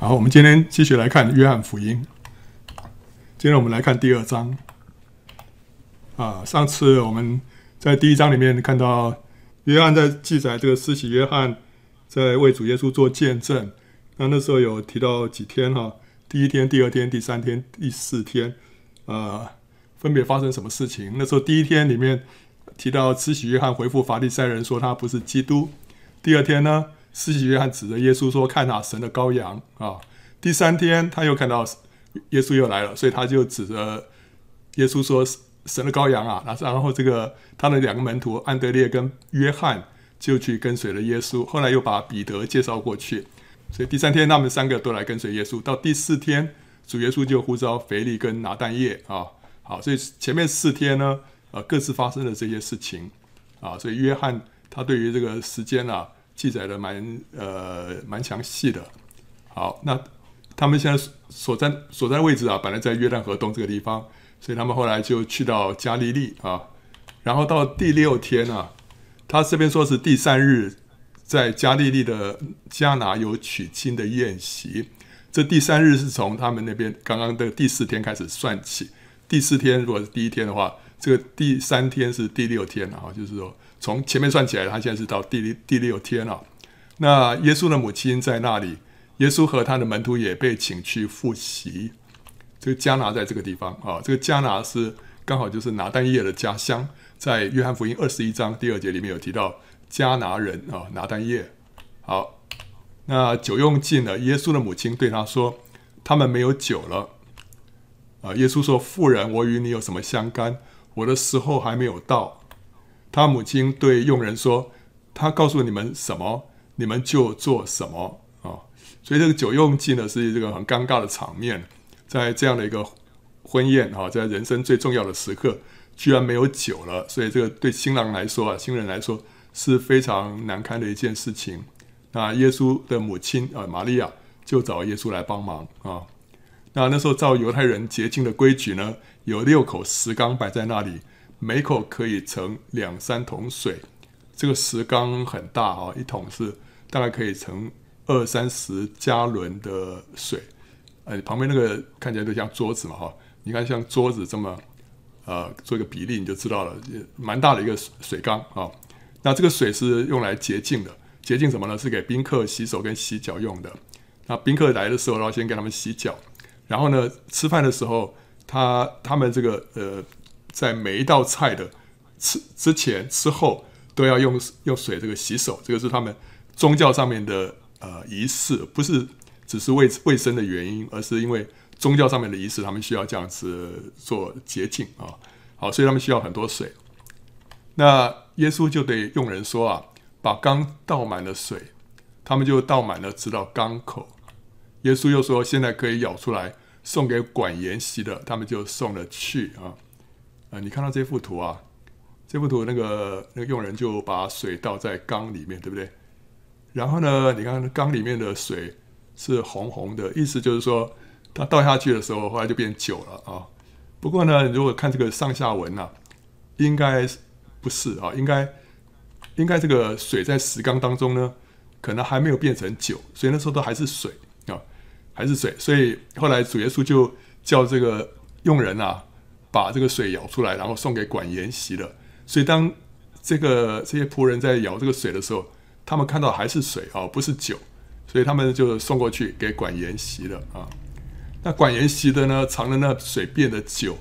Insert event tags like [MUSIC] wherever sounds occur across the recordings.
好，我们今天继续来看约翰福音。今天我们来看第二章。啊，上次我们在第一章里面看到约翰在记载这个施洗约翰在为主耶稣做见证。那那时候有提到几天哈，第一天、第二天、第三天、第四天，呃，分别发生什么事情？那时候第一天里面提到施洗约翰回复法利赛人说他不是基督。第二天呢，施洗约翰指着耶稣说：“看哪，神的羔羊啊！”第三天他又看到耶稣又来了，所以他就指着耶稣说：“神的羔羊啊！”然后这个他的两个门徒安德烈跟约翰就去跟随了耶稣。后来又把彼得介绍过去。所以第三天，他们三个都来跟随耶稣。到第四天，主耶稣就呼召腓力跟拿但业啊。好，所以前面四天呢，呃，各自发生了这些事情啊。所以约翰他对于这个时间啊，记载的蛮呃蛮详细的。好，那他们现在所在所在位置啊，本来在约旦河东这个地方，所以他们后来就去到加利利啊。然后到第六天啊，他这边说是第三日。在加利利的加拿有娶亲的宴席，这第三日是从他们那边刚刚的第四天开始算起。第四天如果是第一天的话，这个第三天是第六天啊，就是说从前面算起来，他现在是到第第六天了。那耶稣的母亲在那里，耶稣和他的门徒也被请去赴席。这个迦拿在这个地方啊，这个迦拿是刚好就是拿但业的家乡，在约翰福音二十一章第二节里面有提到。迦拿人啊，拿但业。好，那酒用尽了，耶稣的母亲对他说：“他们没有酒了。”啊，耶稣说：“妇人，我与你有什么相干？我的时候还没有到。”他母亲对佣人说：“他告诉你们什么，你们就做什么。”啊，所以这个酒用尽了是这个很尴尬的场面，在这样的一个婚宴啊，在人生最重要的时刻，居然没有酒了，所以这个对新郎来说啊，新人来说。是非常难堪的一件事情。那耶稣的母亲啊，玛利亚就找耶稣来帮忙啊。那那时候照犹太人洁净的规矩呢，有六口石缸摆在那里，每口可以盛两三桶水。这个石缸很大啊，一桶是大概可以盛二三十加仑的水。呃，旁边那个看起来都像桌子嘛哈，你看像桌子这么呃做一个比例，你就知道了，蛮大的一个水缸啊。那这个水是用来洁净的，洁净什么呢？是给宾客洗手跟洗脚用的。那宾客来的时候，然后先给他们洗脚，然后呢，吃饭的时候，他他们这个呃，在每一道菜的吃之前、之后，都要用用水这个洗手。这个是他们宗教上面的呃仪式，不是只是卫卫生的原因，而是因为宗教上面的仪式，他们需要这样子做洁净啊。好，所以他们需要很多水。那耶稣就对佣人说啊，把缸倒满了水，他们就倒满了直到缸口。耶稣又说，现在可以舀出来送给管筵席的，他们就送了去啊。啊，你看到这幅图啊？这幅图那个那个佣人就把水倒在缸里面，对不对？然后呢，你看缸里面的水是红红的，意思就是说，他倒下去的时候，后来就变酒了啊。不过呢，如果看这个上下文啊，应该。不是啊，应该应该这个水在石缸当中呢，可能还没有变成酒，所以那时候都还是水啊，还是水。所以后来主耶稣就叫这个佣人啊，把这个水舀出来，然后送给管筵席了。所以当这个这些仆人在舀这个水的时候，他们看到还是水啊，不是酒，所以他们就送过去给管筵席了啊。那管筵席的呢，尝了那水变的酒。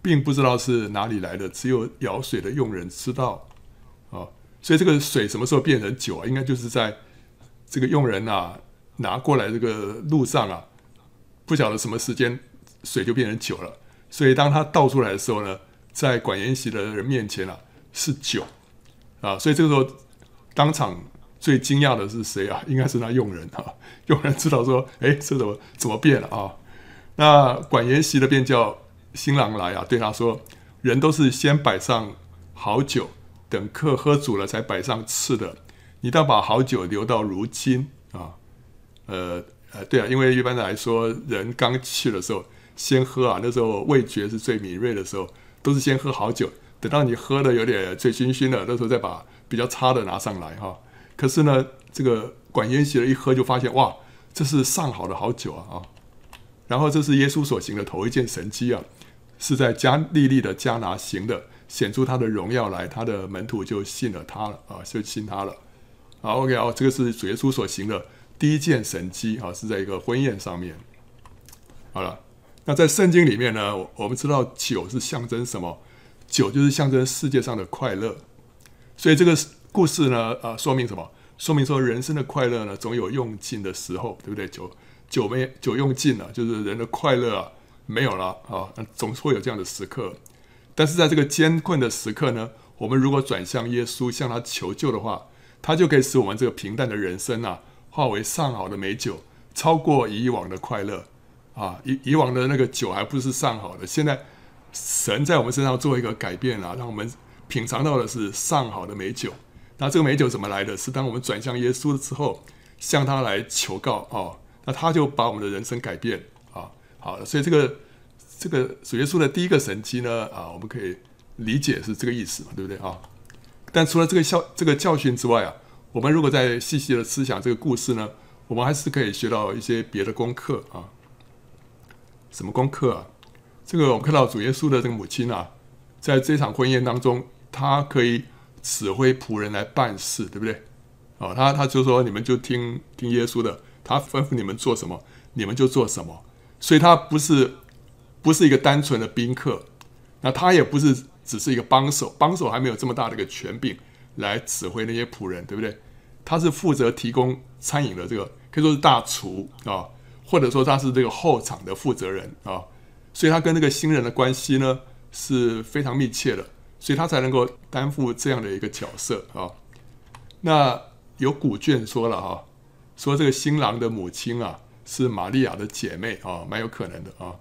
并不知道是哪里来的，只有舀水的佣人知道，啊，所以这个水什么时候变成酒啊？应该就是在这个佣人啊拿过来这个路上啊，不晓得什么时间水就变成酒了。所以当他倒出来的时候呢，在管筵席的人面前啊是酒啊，所以这个时候当场最惊讶的是谁啊？应该是那佣人啊，[LAUGHS] 佣人知道说，哎，这怎么怎么变了啊？那管筵席的便叫。新郎来啊，对他说：“人都是先摆上好酒，等客喝足了才摆上次的。你倒把好酒留到如今啊。”呃呃，对啊，因为一般来说，人刚去的时候先喝啊，那时候味觉是最敏锐的时候，都是先喝好酒，等到你喝的有点醉醺醺的，那时候再把比较差的拿上来哈。可是呢，这个管筵席的一喝就发现哇，这是上好的好酒啊啊！然后这是耶稣所行的头一件神迹啊，是在加利利的迦拿行的，显出他的荣耀来，他的门徒就信了他了啊，就信他了。好，OK 哦，这个是主耶稣所行的第一件神迹啊，是在一个婚宴上面。好了，那在圣经里面呢，我们知道酒是象征什么？酒就是象征世界上的快乐，所以这个故事呢，啊，说明什么？说明说人生的快乐呢，总有用尽的时候，对不对？酒酒没酒用尽了，就是人的快乐啊没有了啊，总会有这样的时刻。但是在这个艰困的时刻呢，我们如果转向耶稣，向他求救的话，他就可以使我们这个平淡的人生啊，化为上好的美酒，超过以往的快乐啊。以以往的那个酒还不是上好的，现在。神在我们身上做一个改变啊，让我们品尝到的是上好的美酒。那这个美酒怎么来的？是当我们转向耶稣之后，向他来求告啊，那他就把我们的人生改变啊。好，所以这个这个主耶稣的第一个神迹呢啊，我们可以理解是这个意思嘛，对不对啊？但除了这个教这个教训之外啊，我们如果再细细的思想这个故事呢，我们还是可以学到一些别的功课啊。什么功课啊？这个我们看到主耶稣的这个母亲啊，在这场婚宴当中，他可以指挥仆人来办事，对不对？哦，他他就说，你们就听听耶稣的，他吩咐你们做什么，你们就做什么。所以他不是不是一个单纯的宾客，那他也不是只是一个帮手，帮手还没有这么大的一个权柄来指挥那些仆人，对不对？他是负责提供餐饮的这个，可以说是大厨啊，或者说他是这个后场的负责人啊。所以他跟那个新人的关系呢是非常密切的，所以他才能够担负这样的一个角色啊。那有古卷说了哈，说这个新郎的母亲啊是玛利亚的姐妹啊，蛮有可能的啊。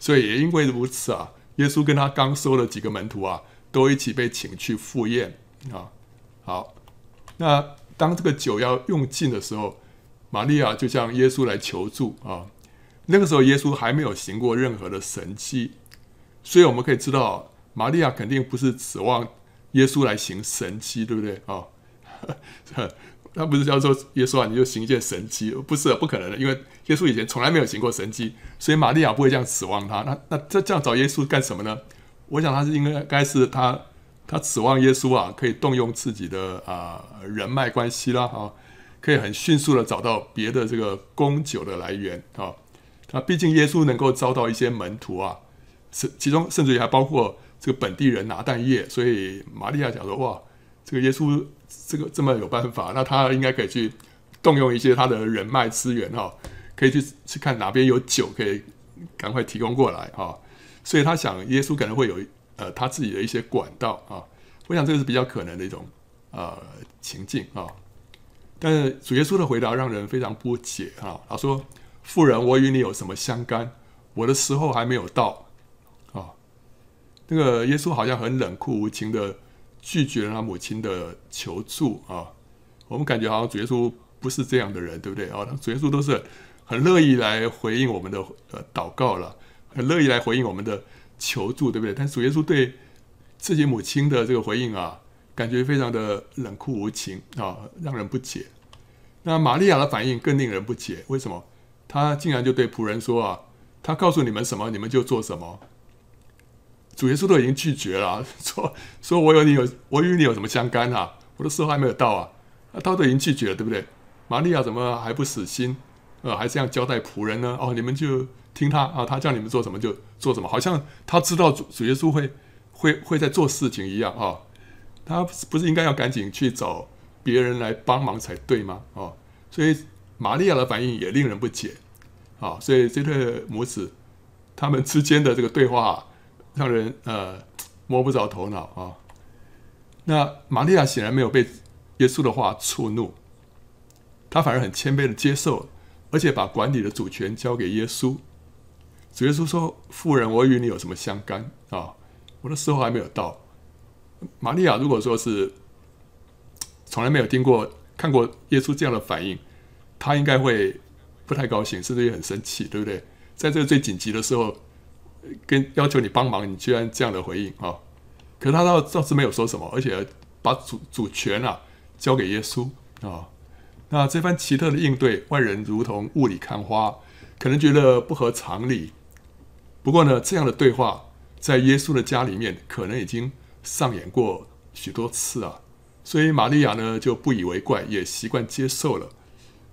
所以也因为如此啊，耶稣跟他刚收了几个门徒啊，都一起被请去赴宴啊。好，那当这个酒要用尽的时候，玛利亚就向耶稣来求助啊。那个时候，耶稣还没有行过任何的神迹，所以我们可以知道，玛利亚肯定不是指望耶稣来行神迹，对不对啊？[LAUGHS] 他不是叫做耶稣啊，你就行一件神迹，不是不可能的，因为耶稣以前从来没有行过神迹，所以玛利亚不会这样指望他。那那这这样找耶稣干什么呢？我想他是应该该是他他指望耶稣啊，可以动用自己的啊人脉关系啦，啊，可以很迅速的找到别的这个供酒的来源啊。那，毕竟耶稣能够招到一些门徒啊，是其中甚至于还包括这个本地人拿蛋液，所以玛利亚讲说：“哇，这个耶稣这个这么有办法，那他应该可以去动用一些他的人脉资源哈，可以去去看哪边有酒可以赶快提供过来哈。”所以他想耶稣可能会有呃他自己的一些管道啊，我想这个是比较可能的一种呃情境啊。但是主耶稣的回答让人非常不解啊，他说。妇人，我与你有什么相干？我的时候还没有到。啊，那个耶稣好像很冷酷无情的拒绝了他母亲的求助啊。我们感觉好像主耶稣不是这样的人，对不对啊？主耶稣都是很乐意来回应我们的呃祷告了，很乐意来回应我们的求助，对不对？但主耶稣对自己母亲的这个回应啊，感觉非常的冷酷无情啊，让人不解。那玛利亚的反应更令人不解，为什么？他竟然就对仆人说：“啊，他告诉你们什么，你们就做什么。”主耶稣都已经拒绝了，[LAUGHS] 说：“说我有你有，我与你有什么相干啊？我的时候还没有到啊。”他都已经拒绝了，对不对？玛利亚怎么还不死心？呃，还这样交代仆人呢？哦，你们就听他啊，他叫你们做什么就做什么，好像他知道主主耶稣会会会在做事情一样啊。他不是应该要赶紧去找别人来帮忙才对吗？哦，所以。玛利亚的反应也令人不解，啊，所以这对母子他们之间的这个对话让人呃摸不着头脑啊。那玛利亚显然没有被耶稣的话触怒，他反而很谦卑的接受，而且把管理的主权交给耶稣。主耶稣说：“妇人，我与你有什么相干啊？我的时候还没有到。”玛利亚如果说是从来没有听过看过耶稣这样的反应。他应该会不太高兴，甚至也很生气，对不对？在这个最紧急的时候，跟要求你帮忙，你居然这样的回应啊！可是他倒倒是没有说什么，而且把主主权啊交给耶稣啊。那这番奇特的应对，外人如同雾里看花，可能觉得不合常理。不过呢，这样的对话在耶稣的家里面，可能已经上演过许多次啊。所以玛利亚呢就不以为怪，也习惯接受了。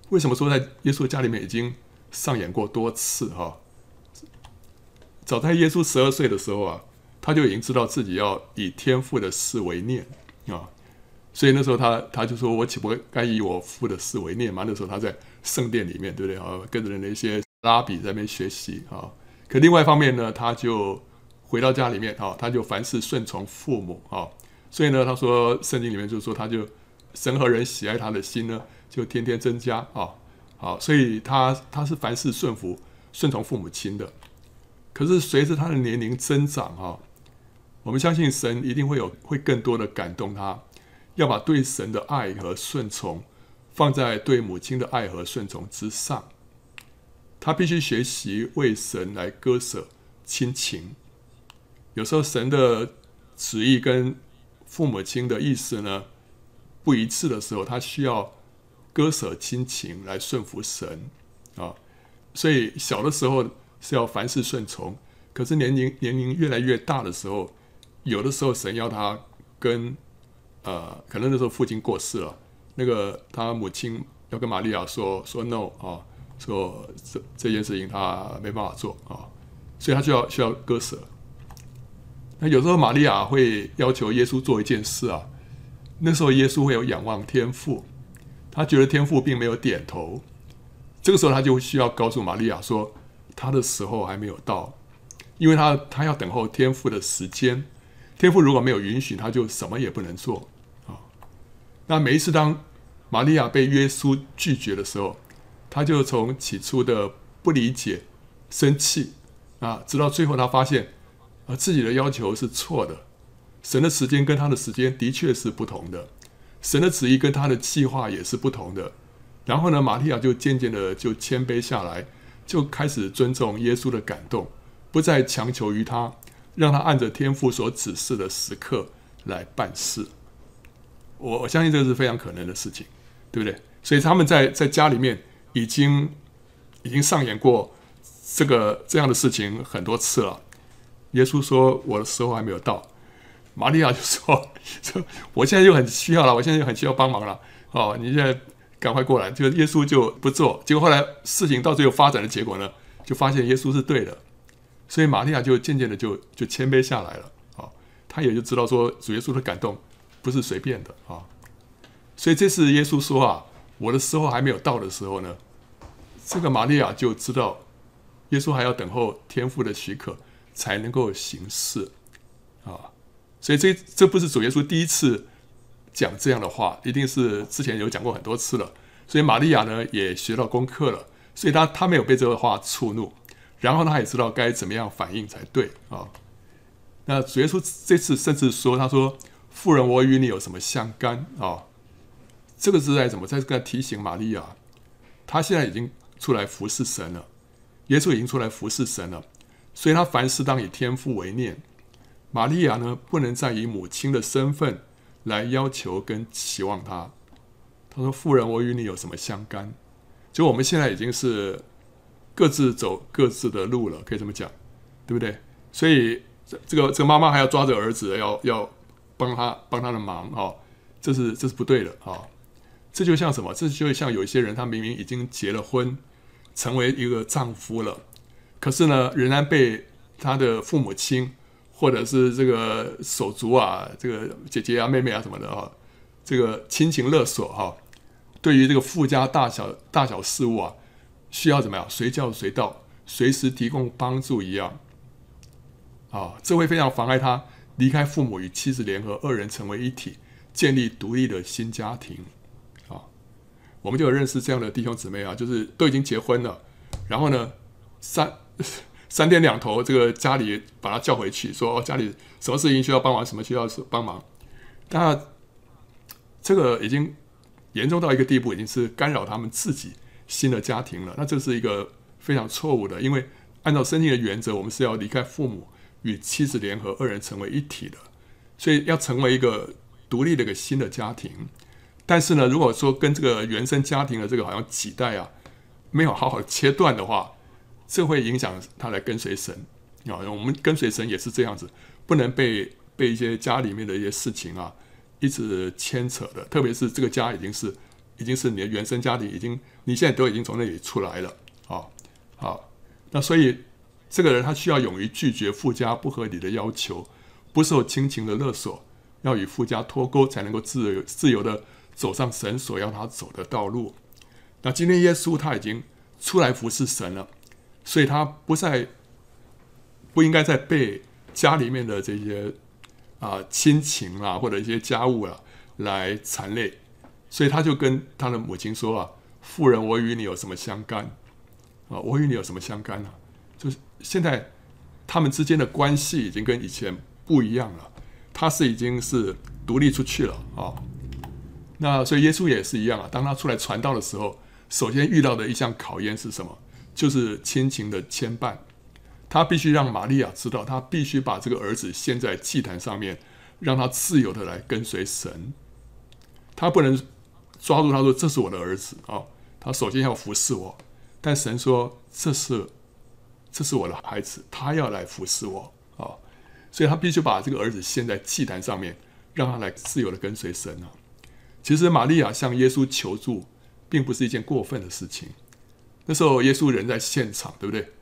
为什么说在耶稣家里面已经上演过多次哈？早在耶稣十二岁的时候啊，他就已经知道自己要以天父的事为念啊。所以那时候他他就说：“我岂不该以我父的事为念吗？”那时候他在圣殿里面，对不对啊？跟着那些拉比在那边学习啊。可另外一方面呢，他就回到家里面啊，他就凡事顺从父母啊。所以呢，他说圣经里面就是说，他就神和人喜爱他的心呢，就天天增加啊，好，所以他他是凡事顺服、顺从父母亲的。可是随着他的年龄增长哈，我们相信神一定会有会更多的感动他，要把对神的爱和顺从放在对母亲的爱和顺从之上。他必须学习为神来割舍亲情。有时候神的旨意跟父母亲的意思呢，不一致的时候，他需要割舍亲情来顺服神啊。所以小的时候是要凡事顺从，可是年龄年龄越来越大的时候，有的时候神要他跟呃，可能那时候父亲过世了，那个他母亲要跟玛利亚说说 no 啊，说这这件事情他没办法做啊，所以他就要需要割舍。那有时候玛利亚会要求耶稣做一件事啊，那时候耶稣会有仰望天父，他觉得天父并没有点头，这个时候他就需要告诉玛利亚说，他的时候还没有到，因为他他要等候天父的时间，天父如果没有允许，他就什么也不能做啊。那每一次当玛利亚被耶稣拒绝的时候，他就从起初的不理解、生气啊，直到最后他发现。而自己的要求是错的，神的时间跟他的时间的确是不同的，神的旨意跟他的计划也是不同的。然后呢，玛利亚就渐渐的就谦卑下来，就开始尊重耶稣的感动，不再强求于他，让他按着天父所指示的时刻来办事。我我相信这是非常可能的事情，对不对？所以他们在在家里面已经已经上演过这个这样的事情很多次了。耶稣说：“我的时候还没有到。”玛利亚就说：“ [LAUGHS] 说我现在就很需要了，我现在就很需要帮忙了。哦，你现在赶快过来。”就耶稣就不做。结果后来事情到最后发展的结果呢，就发现耶稣是对的。所以玛利亚就渐渐的就就谦卑下来了。啊，他也就知道说主耶稣的感动不是随便的啊。所以这次耶稣说啊：“我的时候还没有到的时候呢，这个玛利亚就知道耶稣还要等候天父的许可。”才能够行事啊，所以这这不是主耶稣第一次讲这样的话，一定是之前有讲过很多次了。所以玛利亚呢也学到功课了，所以他他没有被这个话触怒，然后他也知道该怎么样反应才对啊。那主耶稣这次甚至说：“他说，妇人，我与你有什么相干啊？”这个是在怎么在这个提醒玛利亚，他现在已经出来服侍神了，耶稣已经出来服侍神了。所以他凡事当以天父为念，玛利亚呢，不能再以母亲的身份来要求跟期望他。他说：“妇人，我与你有什么相干？就我们现在已经是各自走各自的路了，可以这么讲，对不对？所以这这个这个妈妈还要抓着儿子要要帮他帮他的忙哦，这是这是不对的啊、这就像什么？这就像有些人，他明明已经结了婚，成为一个丈夫了。”可是呢，仍然被他的父母亲，或者是这个手足啊，这个姐姐啊、妹妹啊什么的啊，这个亲情勒索哈，对于这个夫家大小大小事务啊，需要怎么样？随叫随到，随时提供帮助一样啊，这会非常妨碍他离开父母与妻子联合，二人成为一体，建立独立的新家庭啊。我们就有认识这样的弟兄姊妹啊，就是都已经结婚了，然后呢，三。[LAUGHS] 三天两头，这个家里把他叫回去，说家里什么事情需要帮忙，什么需要帮忙。但这个已经严重到一个地步，已经是干扰他们自己新的家庭了。那这是一个非常错误的，因为按照圣经的原则，我们是要离开父母，与妻子联合，二人成为一体的。所以要成为一个独立的一个新的家庭，但是呢，如果说跟这个原生家庭的这个好像脐带啊，没有好好切断的话，这会影响他来跟随神啊。我们跟随神也是这样子，不能被被一些家里面的一些事情啊一直牵扯的。特别是这个家已经是已经是你的原生家庭，已经你现在都已经从那里出来了啊。好，那所以这个人他需要勇于拒绝父家不合理的要求，不受亲情的勒索，要与父家脱钩，才能够自由自由的走上神所要他走的道路。那今天耶稣他已经出来服侍神了，所以他不再不应该再被家里面的这些啊亲情啊或者一些家务啊来缠累，所以他就跟他的母亲说啊：“妇人，我与你有什么相干啊？我与你有什么相干呢？就是现在他们之间的关系已经跟以前不一样了，他是已经是独立出去了啊。那所以耶稣也是一样啊，当他出来传道的时候。”首先遇到的一项考验是什么？就是亲情的牵绊。他必须让玛利亚知道，他必须把这个儿子献在祭坛上面，让他自由的来跟随神。他不能抓住他说：“这是我的儿子啊！”他首先要服侍我。但神说：“这是这是我的孩子，他要来服侍我啊！”所以他必须把这个儿子献在祭坛上面，让他来自由的跟随神啊。其实玛利亚向耶稣求助。并不是一件过分的事情。那时候耶稣人在现场，对不对？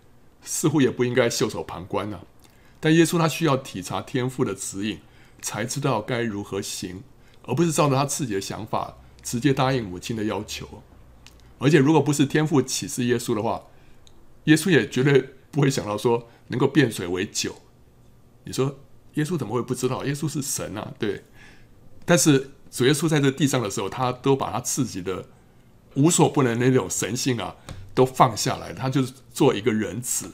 似乎也不应该袖手旁观啊。但耶稣他需要体察天父的指引，才知道该如何行，而不是照着他自己的想法直接答应母亲的要求。而且，如果不是天父启示耶稣的话，耶稣也绝对不会想到说能够变水为酒。你说耶稣怎么会不知道？耶稣是神啊，对。但是主耶稣在这地上的时候，他都把他自己的。无所不能的那种神性啊，都放下来，他就是做一个仁子。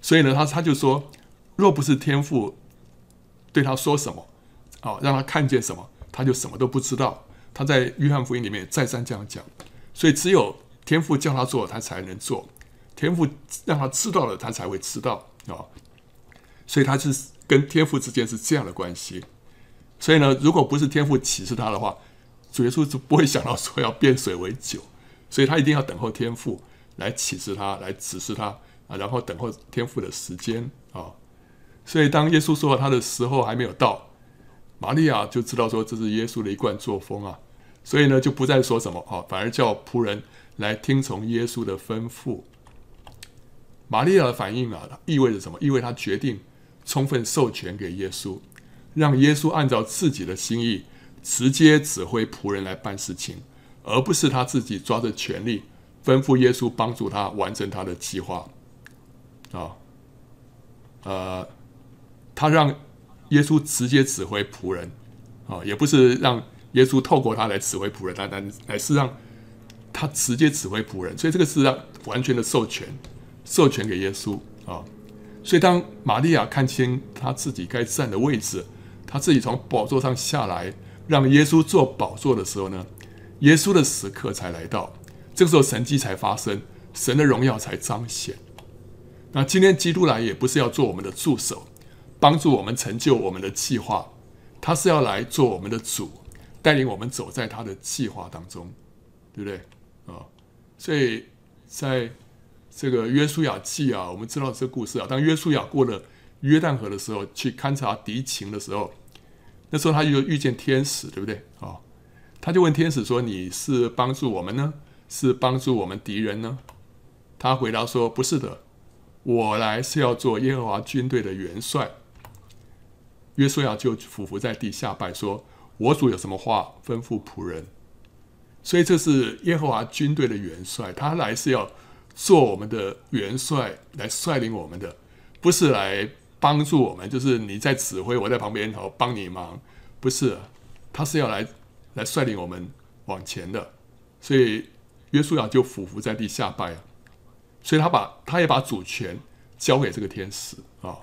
所以呢，他他就说，若不是天父对他说什么，啊，让他看见什么，他就什么都不知道。他在约翰福音里面再三这样讲。所以只有天父叫他做，他才能做；天父让他知道了，他才会知道啊。所以他是跟天父之间是这样的关系。所以呢，如果不是天父启示他的话，主耶稣就不会想到说要变水为酒。所以他一定要等候天父来启示他，来指示他啊，然后等候天父的时间啊。所以当耶稣说他的时候还没有到，玛利亚就知道说这是耶稣的一贯作风啊。所以呢，就不再说什么啊，反而叫仆人来听从耶稣的吩咐。玛利亚的反应啊，意味着什么？意味他决定充分授权给耶稣，让耶稣按照自己的心意直接指挥仆人来办事情。而不是他自己抓着权力吩咐耶稣帮助他完成他的计划，啊，呃，他让耶稣直接指挥仆人，啊，也不是让耶稣透过他来指挥仆人，但乃是让他直接指挥仆人，所以这个是让完全的授权，授权给耶稣。啊。所以当玛利亚看清他自己该站的位置，他自己从宝座上下来，让耶稣坐宝座的时候呢，耶稣的时刻才来到，这个时候神迹才发生，神的荣耀才彰显。那今天基督来也不是要做我们的助手，帮助我们成就我们的计划，他是要来做我们的主，带领我们走在他的计划当中，对不对？啊，所以在这个约书亚记啊，我们知道这个故事啊，当约书亚过了约旦河的时候，去勘察敌情的时候，那时候他就遇见天使，对不对？啊。他就问天使说：“你是帮助我们呢，是帮助我们敌人呢？”他回答说：“不是的，我来是要做耶和华军队的元帅。”约书亚就俯伏在地下拜说：“我主有什么话吩咐仆人？”所以这是耶和华军队的元帅，他来是要做我们的元帅，来率领我们的，不是来帮助我们，就是你在指挥，我在旁边好帮你忙，不是，他是要来。来率领我们往前的，所以约书亚就俯伏在地下拜啊，所以他把他也把主权交给这个天使啊，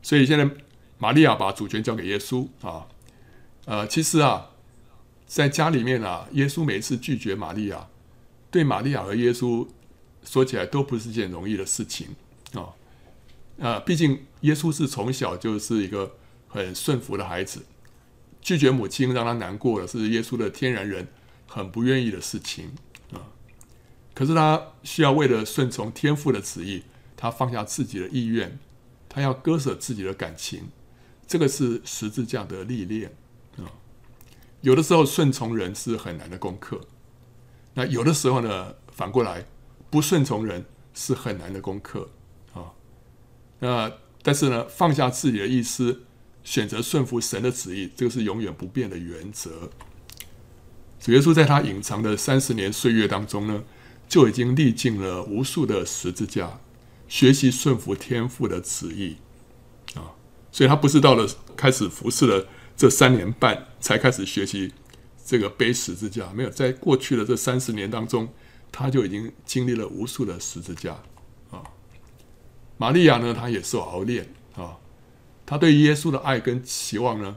所以现在玛利亚把主权交给耶稣啊，呃，其实啊，在家里面啊，耶稣每一次拒绝玛利亚，对玛利亚和耶稣说起来都不是件容易的事情啊，呃，毕竟耶稣是从小就是一个很顺服的孩子。拒绝母亲让他难过了，是耶稣的天然人很不愿意的事情啊。可是他需要为了顺从天父的旨意，他放下自己的意愿，他要割舍自己的感情，这个是十字架的历练啊。有的时候顺从人是很难的功课，那有的时候呢，反过来不顺从人是很难的功课啊。那但是呢，放下自己的意思。选择顺服神的旨意，这个是永远不变的原则。主耶稣在他隐藏的三十年岁月当中呢，就已经历尽了无数的十字架，学习顺服天父的旨意啊。所以他不是到了开始服侍了这三年半才开始学习这个背十字架，没有，在过去的这三十年当中，他就已经经历了无数的十字架啊。玛利亚呢，她也受熬炼啊。她对耶稣的爱跟期望呢，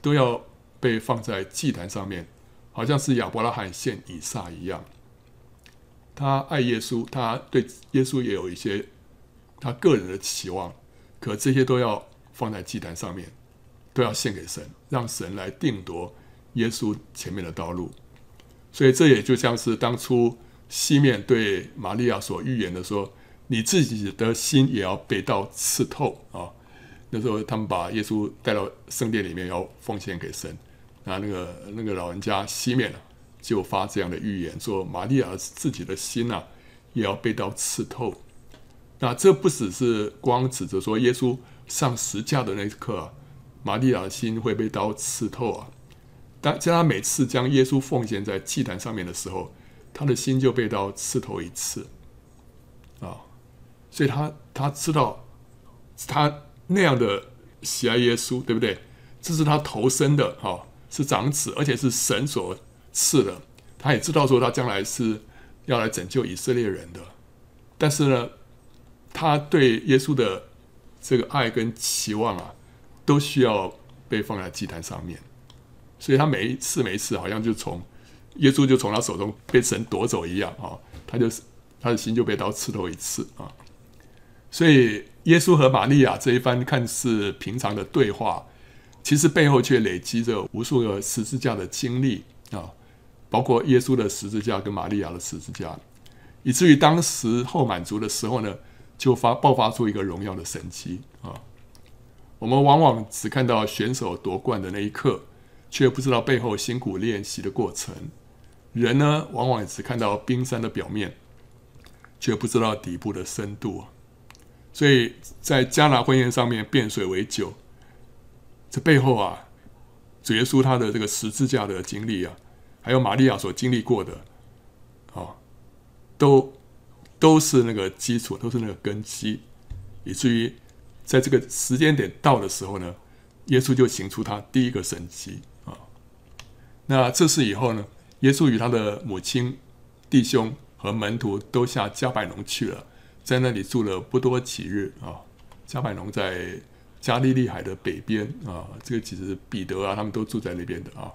都要被放在祭坛上面，好像是亚伯拉罕献以撒一样。他爱耶稣，他对耶稣也有一些他个人的期望，可这些都要放在祭坛上面，都要献给神，让神来定夺耶稣前面的道路。所以这也就像是当初西面对玛利亚所预言的说：“你自己的心也要被刀刺透啊。”那时候，他们把耶稣带到圣殿里面，要奉献给神。那那个那个老人家西面就发这样的预言，说玛利亚自己的心呐，也要被刀刺透。那这不只是光指着说耶稣上十架的那一刻，玛利亚的心会被刀刺透啊。但在他每次将耶稣奉献在祭坛上面的时候，他的心就被刀刺透一次啊。所以他他知道他。那样的喜爱耶稣，对不对？这是他投生的，哈，是长子，而且是神所赐的。他也知道说，他将来是要来拯救以色列人的。但是呢，他对耶稣的这个爱跟期望啊，都需要被放在祭坛上面。所以他每一次每一次，好像就从耶稣就从他手中被神夺走一样啊，他就是他的心就被刀刺透一次啊。所以。耶稣和玛利亚这一番看似平常的对话，其实背后却累积着无数个十字架的经历啊，包括耶稣的十字架跟玛利亚的十字架，以至于当时候满足的时候呢，就发爆发出一个荣耀的神迹啊。我们往往只看到选手夺冠的那一刻，却不知道背后辛苦练习的过程。人呢，往往只看到冰山的表面，却不知道底部的深度。所以在迦拿婚宴上面变水为酒，这背后啊，主耶稣他的这个十字架的经历啊，还有玛利亚所经历过的，啊，都都是那个基础，都是那个根基，以至于在这个时间点到的时候呢，耶稣就行出他第一个神迹啊。那这事以后呢，耶稣与他的母亲、弟兄和门徒都下迦百农去了。在那里住了不多几日啊，迦百农在加利利海的北边啊，这个其实彼得啊，他们都住在那边的啊。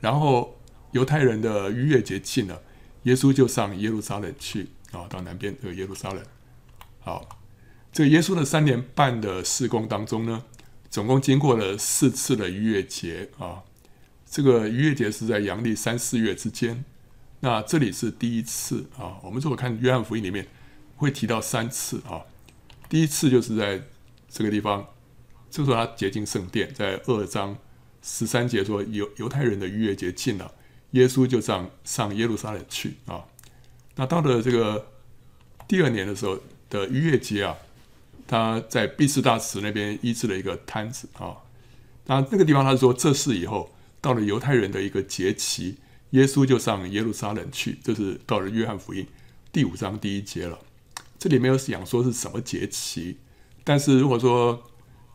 然后犹太人的逾越节近了，耶稣就上耶路撒冷去啊，到南边的耶路撒冷。好，这个耶稣的三年半的事工当中呢，总共经过了四次的逾越节啊。这个逾越节是在阳历三四月之间，那这里是第一次啊。我们如果看约翰福音里面。会提到三次啊，第一次就是在这个地方，就说他接近圣殿，在二章十三节说犹犹太人的逾越节近了，耶稣就上上耶路撒冷去啊。那到了这个第二年的时候的逾越节啊，他在毕士大池那边医治了一个瘫子啊。那那个地方他说这事以后到了犹太人的一个节期，耶稣就上耶路撒冷去，这是到了约翰福音第五章第一节了。这里没有讲说是什么节期，但是如果说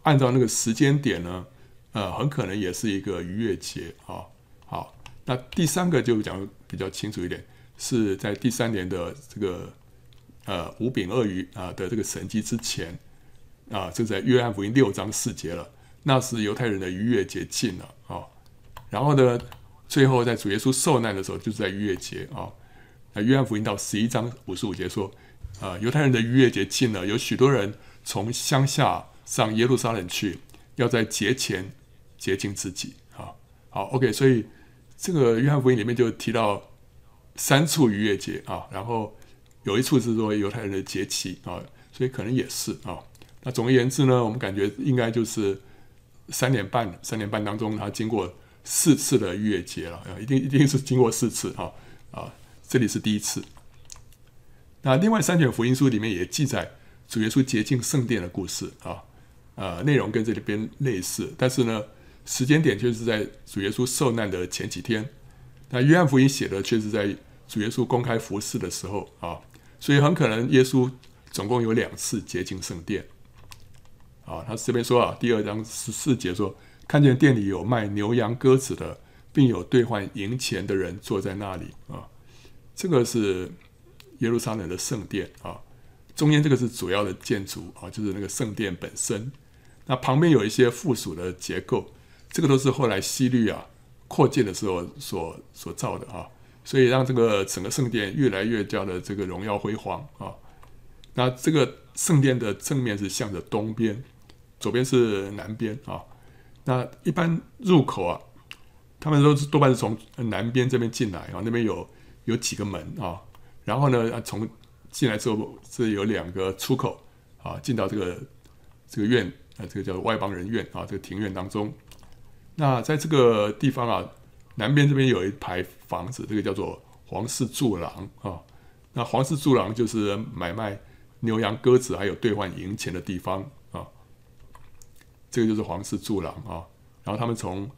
按照那个时间点呢，呃，很可能也是一个逾越节啊。好，那第三个就讲比较清楚一点，是在第三年的这个呃五饼二鱼啊的这个神迹之前啊，就在约翰福音六章四节了。那是犹太人的逾越节近了啊。然后呢，最后在主耶稣受难的时候，就是在逾越节啊。那约翰福音到十一章五十五节说。啊，犹太人的逾越节近了，有许多人从乡下上耶路撒冷去，要在节前洁净自己。啊，好，OK，所以这个约翰福音里面就提到三处逾越节啊，然后有一处是说犹太人的节期啊，所以可能也是啊。那总而言之呢，我们感觉应该就是三年半，三年半当中，他经过四次的逾越节了，一定一定是经过四次啊啊，这里是第一次。那另外三卷福音书里面也记载主耶稣洁净圣殿的故事啊，呃，内容跟这里边类似，但是呢，时间点却是在主耶稣受难的前几天。那约翰福音写的却是在主耶稣公开服侍的时候啊，所以很可能耶稣总共有两次洁净圣殿。啊，他这边说啊，第二章十四节说，看见店里有卖牛羊鸽子的，并有兑换银钱的人坐在那里啊，这个是。耶路撒冷的圣殿啊，中间这个是主要的建筑啊，就是那个圣殿本身。那旁边有一些附属的结构，这个都是后来希律啊扩建的时候所所造的啊，所以让这个整个圣殿越来越加的这个荣耀辉煌啊。那这个圣殿的正面是向着东边，左边是南边啊。那一般入口啊，他们都是多半是从南边这边进来啊，那边有有几个门啊。然后呢，从进来之后是有两个出口啊，进到这个这个院啊，这个叫外邦人院啊，这个庭院当中。那在这个地方啊，南边这边有一排房子，这个叫做皇室住廊啊。那皇室住廊就是买卖牛羊鸽子还有兑换银钱的地方啊。这个就是皇室住廊啊。然后他们从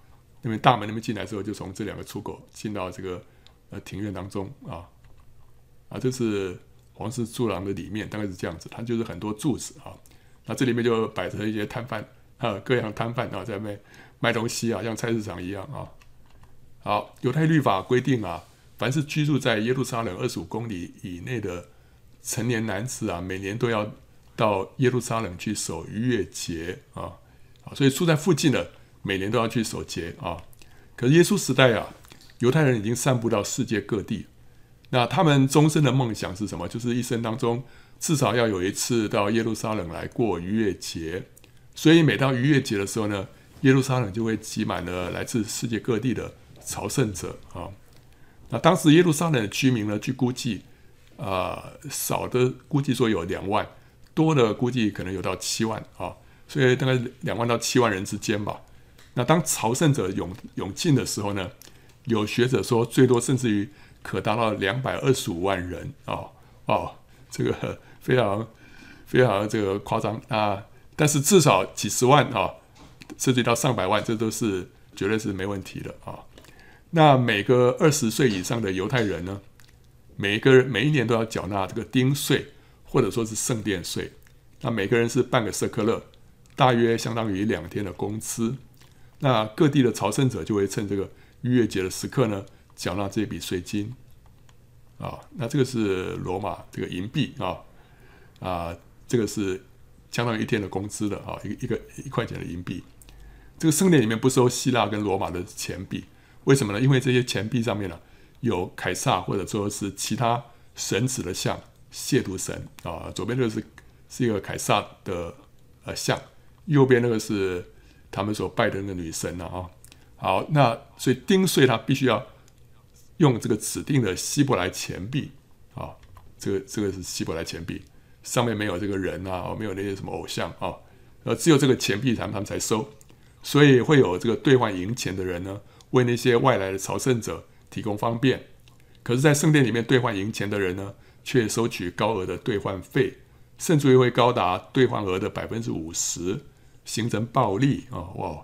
那边大门那边进来之后，就从这两个出口进到这个呃庭院当中啊。啊，这是皇室住廊的里面，大概是这样子。它就是很多柱子啊，那这里面就摆着一些摊贩啊，各样摊贩啊，在卖卖东西啊，像菜市场一样啊。好，犹太律法规定啊，凡是居住在耶路撒冷二十五公里以内的成年男子啊，每年都要到耶路撒冷去守逾越节啊。啊，所以住在附近的每年都要去守节啊。可是耶稣时代啊，犹太人已经散布到世界各地。那他们终身的梦想是什么？就是一生当中至少要有一次到耶路撒冷来过逾越节。所以每到逾越节的时候呢，耶路撒冷就会挤满了来自世界各地的朝圣者啊。那当时耶路撒冷的居民呢，据估计，啊、呃，少的估计说有两万，多的估计可能有到七万啊。所以大概两万到七万人之间吧。那当朝圣者涌涌进的时候呢，有学者说最多甚至于。可达到两百二十五万人啊哦，这个非常非常这个夸张啊！但是至少几十万啊，涉及到上百万，这都是绝对是没问题的啊。那每个二十岁以上的犹太人呢，每个人每一年都要缴纳这个丁税，或者说是圣殿税。那每个人是半个舍克勒，大约相当于两天的工资。那各地的朝圣者就会趁这个逾越节的时刻呢，缴纳这笔税金啊，那这个是罗马这个银币啊啊，这个是相当于一天的工资的啊，一个一个一块钱的银币。这个圣殿里面不收希腊跟罗马的钱币，为什么呢？因为这些钱币上面呢有凯撒或者说是其他神子的像，亵渎神啊。左边这个是是一个凯撒的呃像，右边那个是他们所拜的那个女神啊。好，那所以丁税它必须要。用这个指定的希伯来钱币啊，这个这个是希伯来钱币，上面没有这个人啊，没有那些什么偶像啊，呃，只有这个钱币，他们他们才收，所以会有这个兑换银钱的人呢，为那些外来的朝圣者提供方便。可是，在圣殿里面兑换银钱的人呢，却收取高额的兑换费，甚至于会高达兑换额的百分之五十，形成暴利啊！哇，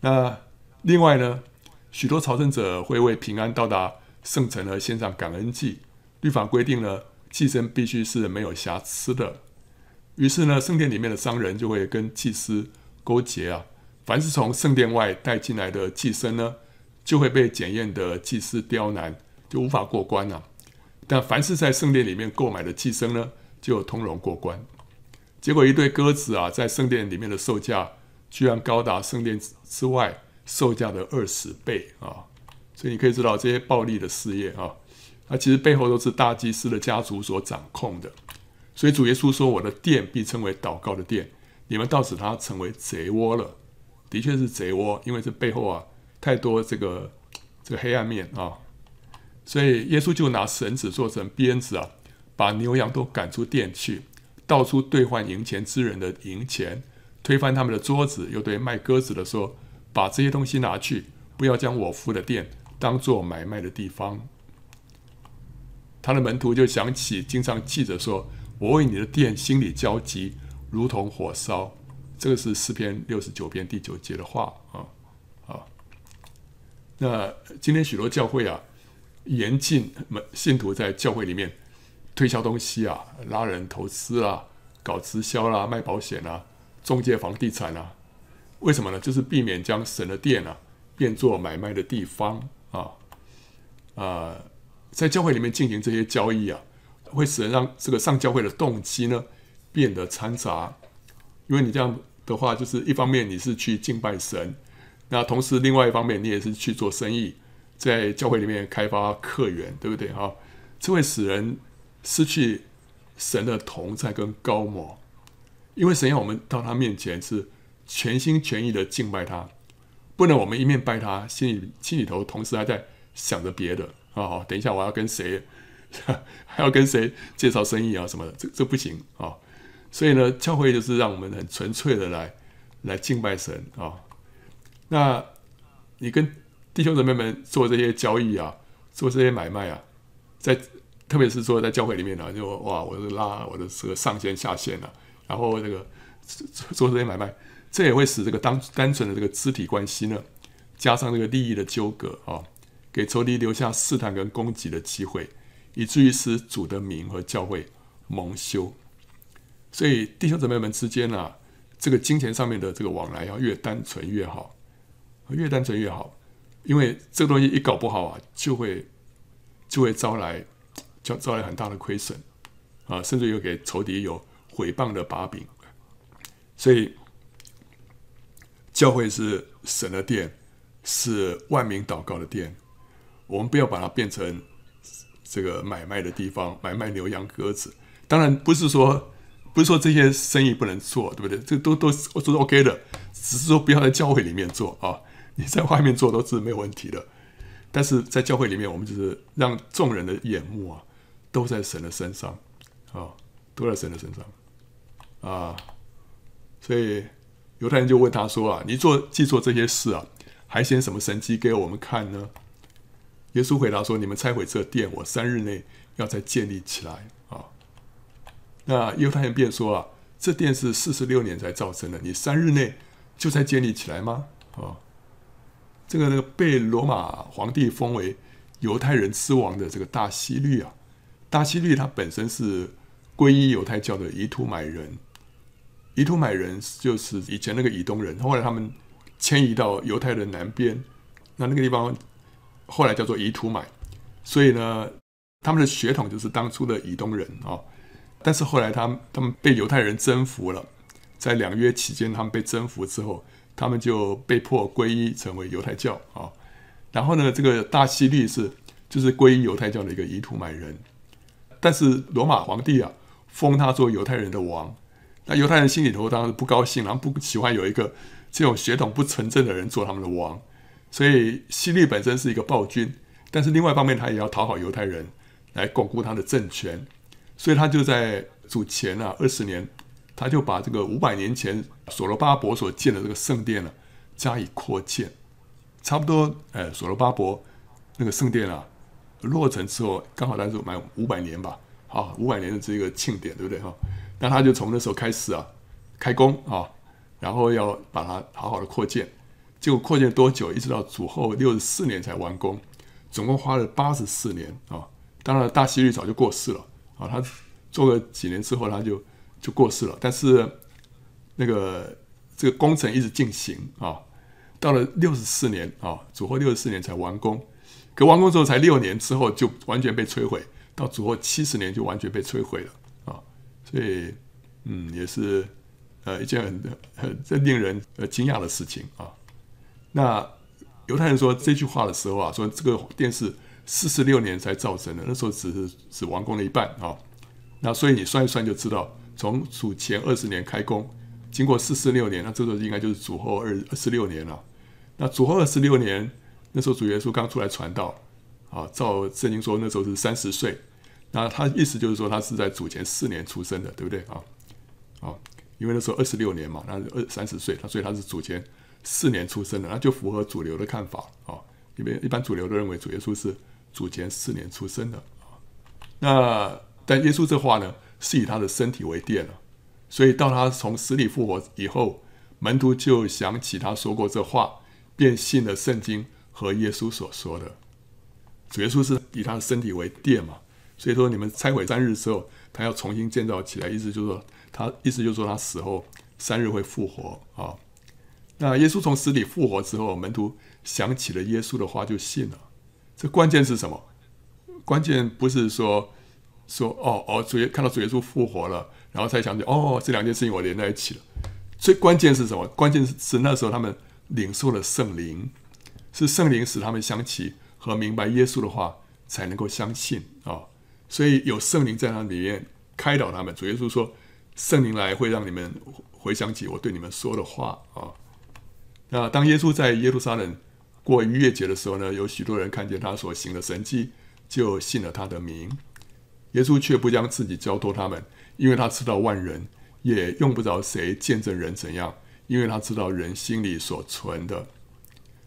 那另外呢？许多朝圣者会为平安到达圣城而献上感恩祭。律法规定呢，祭牲必须是没有瑕疵的。于是呢，圣殿里面的商人就会跟祭司勾结啊。凡是从圣殿外带进来的祭牲呢，就会被检验的祭司刁难，就无法过关了啊。但凡是在圣殿里面购买的祭牲呢，就通融过关。结果，一对鸽子啊，在圣殿里面的售价居然高达圣殿之外。售价的二十倍啊，所以你可以知道这些暴利的事业啊，那其实背后都是大祭司的家族所掌控的。所以主耶稣说：“我的殿必称为祷告的殿，你们倒使它成为贼窝了。”的确是贼窝，因为这背后啊太多这个这个黑暗面啊。所以耶稣就拿绳子做成鞭子啊，把牛羊都赶出店去，到处兑换银钱之人的银钱，推翻他们的桌子，又对卖鸽子的说：“把这些东西拿去，不要将我父的店当作买卖的地方。”他的门徒就想起经常记着说：“我为你的店心里焦急，如同火烧。”这个是诗篇六十九篇第九节的话啊啊。那今天许多教会啊。严禁门信徒在教会里面推销东西啊，拉人投资啊，搞直销啦、啊，卖保险啊，中介房地产啊。为什么呢？就是避免将神的殿啊变作买卖的地方啊啊、在教会里面进行这些交易啊，会使人让这个上教会的动机呢变得掺杂。因为你这样的话，就是一方面你是去敬拜神，那同时另外一方面你也是去做生意。在教会里面开发客源，对不对？哈，这会使人失去神的同在跟高摩，因为神要我们到他面前是全心全意的敬拜他，不能我们一面拜他，心里心里头同时还在想着别的啊。等一下我要跟谁，还要跟谁介绍生意啊什么的，这这不行啊。所以呢，教会就是让我们很纯粹的来来敬拜神啊。那你跟弟兄姊妹们做这些交易啊，做这些买卖啊，在特别是说在教会里面呢、就哇，我是拉我的这个上线下线、啊，然后这个做这些买卖，这也会使这个单单纯的这个肢体关系呢，加上这个利益的纠葛啊，给仇敌留下试探跟攻击的机会，以至于使主的名和教会蒙羞。所以弟兄姊妹们之间、啊，这个金钱上面的这个往来要越单纯越好，越单纯越好。因为这个东西一搞不好啊，就会就会招来，就招来很大的亏损啊，甚至有给仇敌有毁谤的把柄。所以，教会是神的殿，是万民祷告的殿。我们不要把它变成这个买卖的地方，买卖牛羊鸽子。当然不是说不是说这些生意不能做，对不对？这都都都是 OK 的，只是说不要在教会里面做啊。你在外面做都是没有问题的，但是在教会里面，我们就是让众人的眼目啊，都在神的身上啊，都在神的身上啊。所以犹太人就问他说啊：“你做既做这些事啊，还显什么神迹给我们看呢？”耶稣回答说：“你们拆毁这殿，我三日内要再建立起来啊。”那犹太人便说啊：“这殿是四十六年才造成的，你三日内就再建立起来吗？”啊。这个那个被罗马皇帝封为犹太人之王的这个大希律啊，大希律他本身是皈依犹太教的以土买人，以土买人就是以前那个以东人，后来他们迁移到犹太的南边，那那个地方后来叫做以土买，所以呢，他们的血统就是当初的以东人啊，但是后来他他们被犹太人征服了，在两约期间，他们被征服之后。他们就被迫皈依成为犹太教啊，然后呢，这个大希律是就是皈依犹太教的一个以土买人，但是罗马皇帝啊封他做犹太人的王，那犹太人心里头当然不高兴，然后不喜欢有一个这种血统不纯正的人做他们的王，所以希律本身是一个暴君，但是另外一方面他也要讨好犹太人来巩固他的政权，所以他就在主前啊二十年。他就把这个五百年前所罗巴伯所建的这个圣殿呢，加以扩建，差不多，哎，所罗巴伯那个圣殿啊，落成之后，刚好他是满五百年吧，好，五百年的这个庆典，对不对哈？那他就从那时候开始啊，开工啊，然后要把它好好的扩建，结果扩建多久？一直到主后六十四年才完工，总共花了八十四年啊。当然，大希律早就过世了啊，他做了几年之后，他就。就过世了，但是那个这个工程一直进行啊，到了六十四年啊，主后六十四年才完工，可完工之后才六年之后就完全被摧毁，到主后七十年就完全被摧毁了啊，所以嗯，也是呃一件很很令人呃惊讶的事情啊。那犹太人说这句话的时候啊，说这个殿是四十六年才造成的，那时候只是只完工了一半啊，那所以你算一算就知道。从主前二十年开工，经过四十六年，那这个应该就是主后二二十六年了。那主后二十六年，那时候主耶稣刚出来传道，啊，照圣经说那时候是三十岁，那他意思就是说他是在主前四年出生的，对不对啊？啊，因为那时候二十六年嘛，那二三十岁，他所以他是主前四年出生的，那就符合主流的看法啊。因为一般主流都认为主耶稣是主前四年出生的啊。那但耶稣这话呢，是以他的身体为殿了，所以到他从死里复活以后，门徒就想起他说过这话，便信了圣经和耶稣所说的。主耶稣是以他的身体为殿嘛，所以说你们拆毁三日之后，他要重新建造起来，意思就是说他意思就是说他死后三日会复活啊。那耶稣从死里复活之后，门徒想起了耶稣的话就信了。这关键是什么？关键不是说说哦哦主耶看到主耶稣复活了，然后才想起哦这两件事情我连在一起了。最关键是什么？关键是那时候他们领受了圣灵，是圣灵使他们想起和明白耶稣的话，才能够相信啊、所以有圣灵在他里面开导他们。主耶稣说：“圣灵来会让你们回想起我对你们说的话啊。”那当耶稣在耶路撒冷过逾越节的时候呢，有许多人看见他所行的神迹，就信了他的名。耶稣却不将自己交托他们，因为他知道万人，也用不着谁见证人怎样，因为他知道人心里所存的。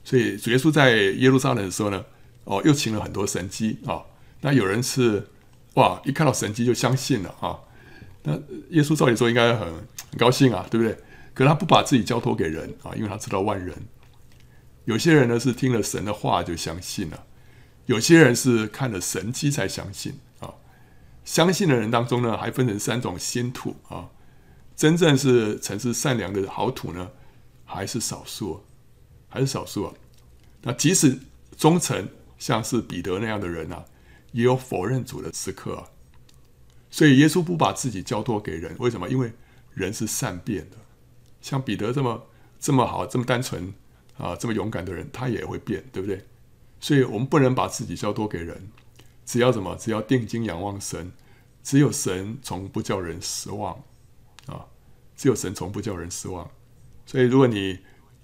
所以主耶稣在耶路撒冷的时候呢，哦，又行了很多神迹啊、那有人是哇，一看到神迹就相信了啊、那耶稣照理说应该很很高兴啊，对不对？可他不把自己交托给人啊，因为他知道万人。有些人呢是听了神的话就相信了，有些人是看了神迹才相信啊。相信的人当中呢，还分成三种心土啊。真正是诚实善良的好土呢，还是少数，还是少数啊。那即使忠诚，像是彼得那样的人啊，也有否认主的时刻啊。所以耶稣不把自己交托给人，为什么？因为人是善变的。像彼得这么这么好、这么单纯啊、这么勇敢的人，他也会变，对不对？所以我们不能把自己交托给人，只要什么？只要定睛仰望神，只有神从不叫人失望啊！只有神从不叫人失望。所以，如果你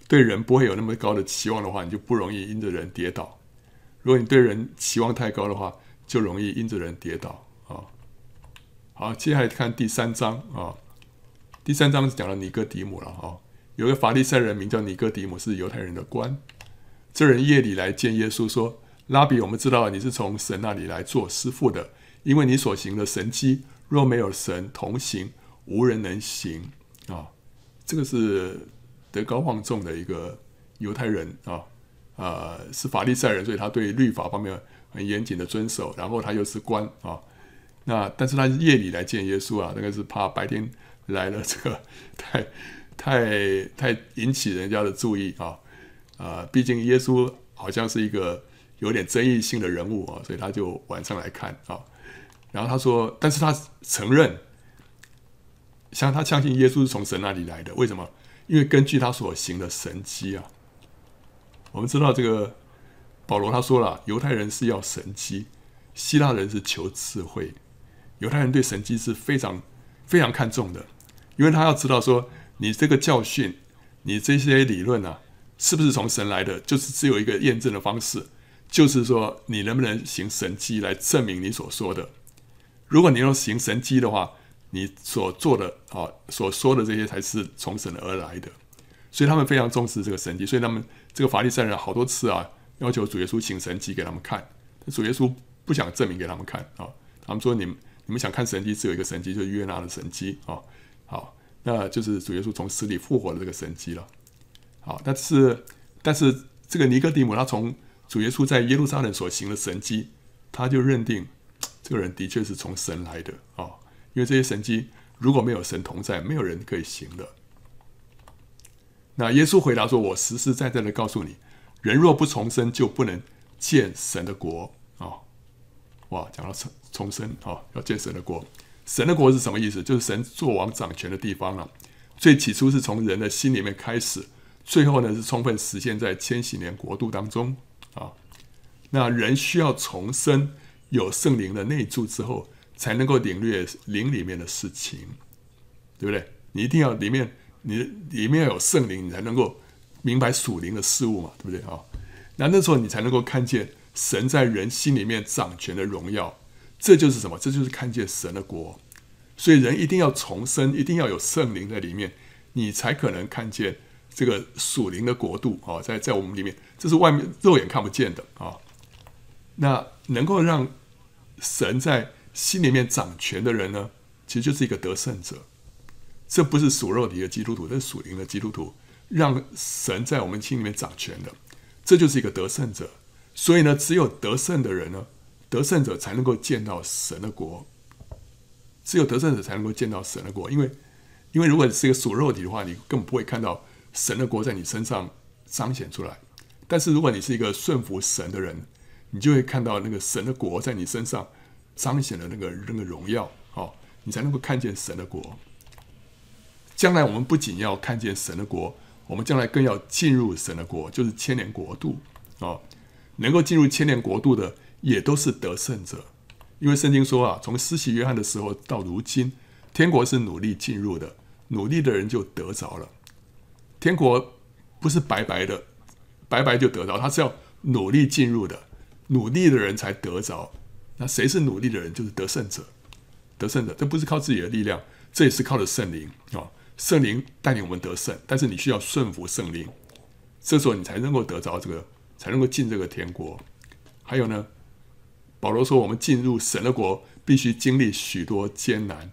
对人不会有那么高的期望的话，你就不容易因着人跌倒；如果你对人期望太高的话，就容易因着人跌倒啊！好，接下来看第三章啊。第三章是讲了尼哥底母了哈，有个法利赛人名叫尼哥底母，是犹太人的官。这人夜里来见耶稣，说：“拉比，我们知道你是从神那里来做师傅的，因为你所行的神迹，若没有神同行，无人能行。”啊，这个是德高望重的一个犹太人啊，呃，是法利赛人，所以他对律法方面很严谨的遵守。然后他又是官啊，那但是他夜里来见耶稣啊，那个是怕白天。来了，这个太太太引起人家的注意啊！啊，毕竟耶稣好像是一个有点争议性的人物啊，所以他就晚上来看啊。然后他说，但是他承认，像他相信耶稣是从神那里来的。为什么？因为根据他所行的神迹啊，我们知道这个保罗他说了，犹太人是要神迹，希腊人是求智慧。犹太人对神迹是非常非常看重的。因为他要知道说，你这个教训，你这些理论啊，是不是从神来的？就是只有一个验证的方式，就是说你能不能行神迹来证明你所说的。如果你要行神迹的话，你所做的啊，所说的这些才是从神而来的。所以他们非常重视这个神迹。所以他们这个法利赛人好多次啊，要求主耶稣行神迹给他们看。主耶稣不想证明给他们看啊，他们说你们你们想看神迹，只有一个神迹，就是约拿的神迹啊。好，那就是主耶稣从死里复活的这个神迹了。好，但是但是这个尼哥底母他从主耶稣在耶路撒冷所行的神迹，他就认定这个人的确是从神来的啊，因为这些神迹如果没有神同在，没有人可以行的。那耶稣回答说：“我实实在在的告诉你，人若不重生，就不能见神的国。”啊，哇，讲到重重生啊，要见神的国。神的国是什么意思？就是神作王掌权的地方了。最起初是从人的心里面开始，最后呢是充分实现在千禧年国度当中啊。那人需要重生，有圣灵的内住之后，才能够领略灵里面的事情，对不对？你一定要里面，你里面要有圣灵，你才能够明白属灵的事物嘛，对不对啊？那那时候你才能够看见神在人心里面掌权的荣耀。这就是什么？这就是看见神的国。所以人一定要重生，一定要有圣灵在里面，你才可能看见这个属灵的国度啊，在在我们里面，这是外面肉眼看不见的啊。那能够让神在心里面掌权的人呢，其实就是一个得胜者。这不是属肉体的基督徒，这是属灵的基督徒，让神在我们心里面掌权的，这就是一个得胜者。所以呢，只有得胜的人呢，得胜者才能够见到神的国。只有得胜者才能够见到神的国，因为，因为如果你是一个属肉体的话，你根本不会看到神的国在你身上彰显出来。但是如果你是一个顺服神的人，你就会看到那个神的国在你身上彰显的那个那个荣耀，哦，你才能够看见神的国。将来我们不仅要看见神的国，我们将来更要进入神的国，就是千年国度，哦，能够进入千年国度的也都是得胜者。因为圣经说啊，从施洗约翰的时候到如今，天国是努力进入的，努力的人就得着了。天国不是白白的，白白就得着，他是要努力进入的，努力的人才得着。那谁是努力的人？就是得胜者，得胜者。这不是靠自己的力量，这也是靠着圣灵啊，圣灵带领我们得胜。但是你需要顺服圣灵，这时候你才能够得着这个，才能够进这个天国。还有呢？保罗说：“我们进入神的国，必须经历许多艰难。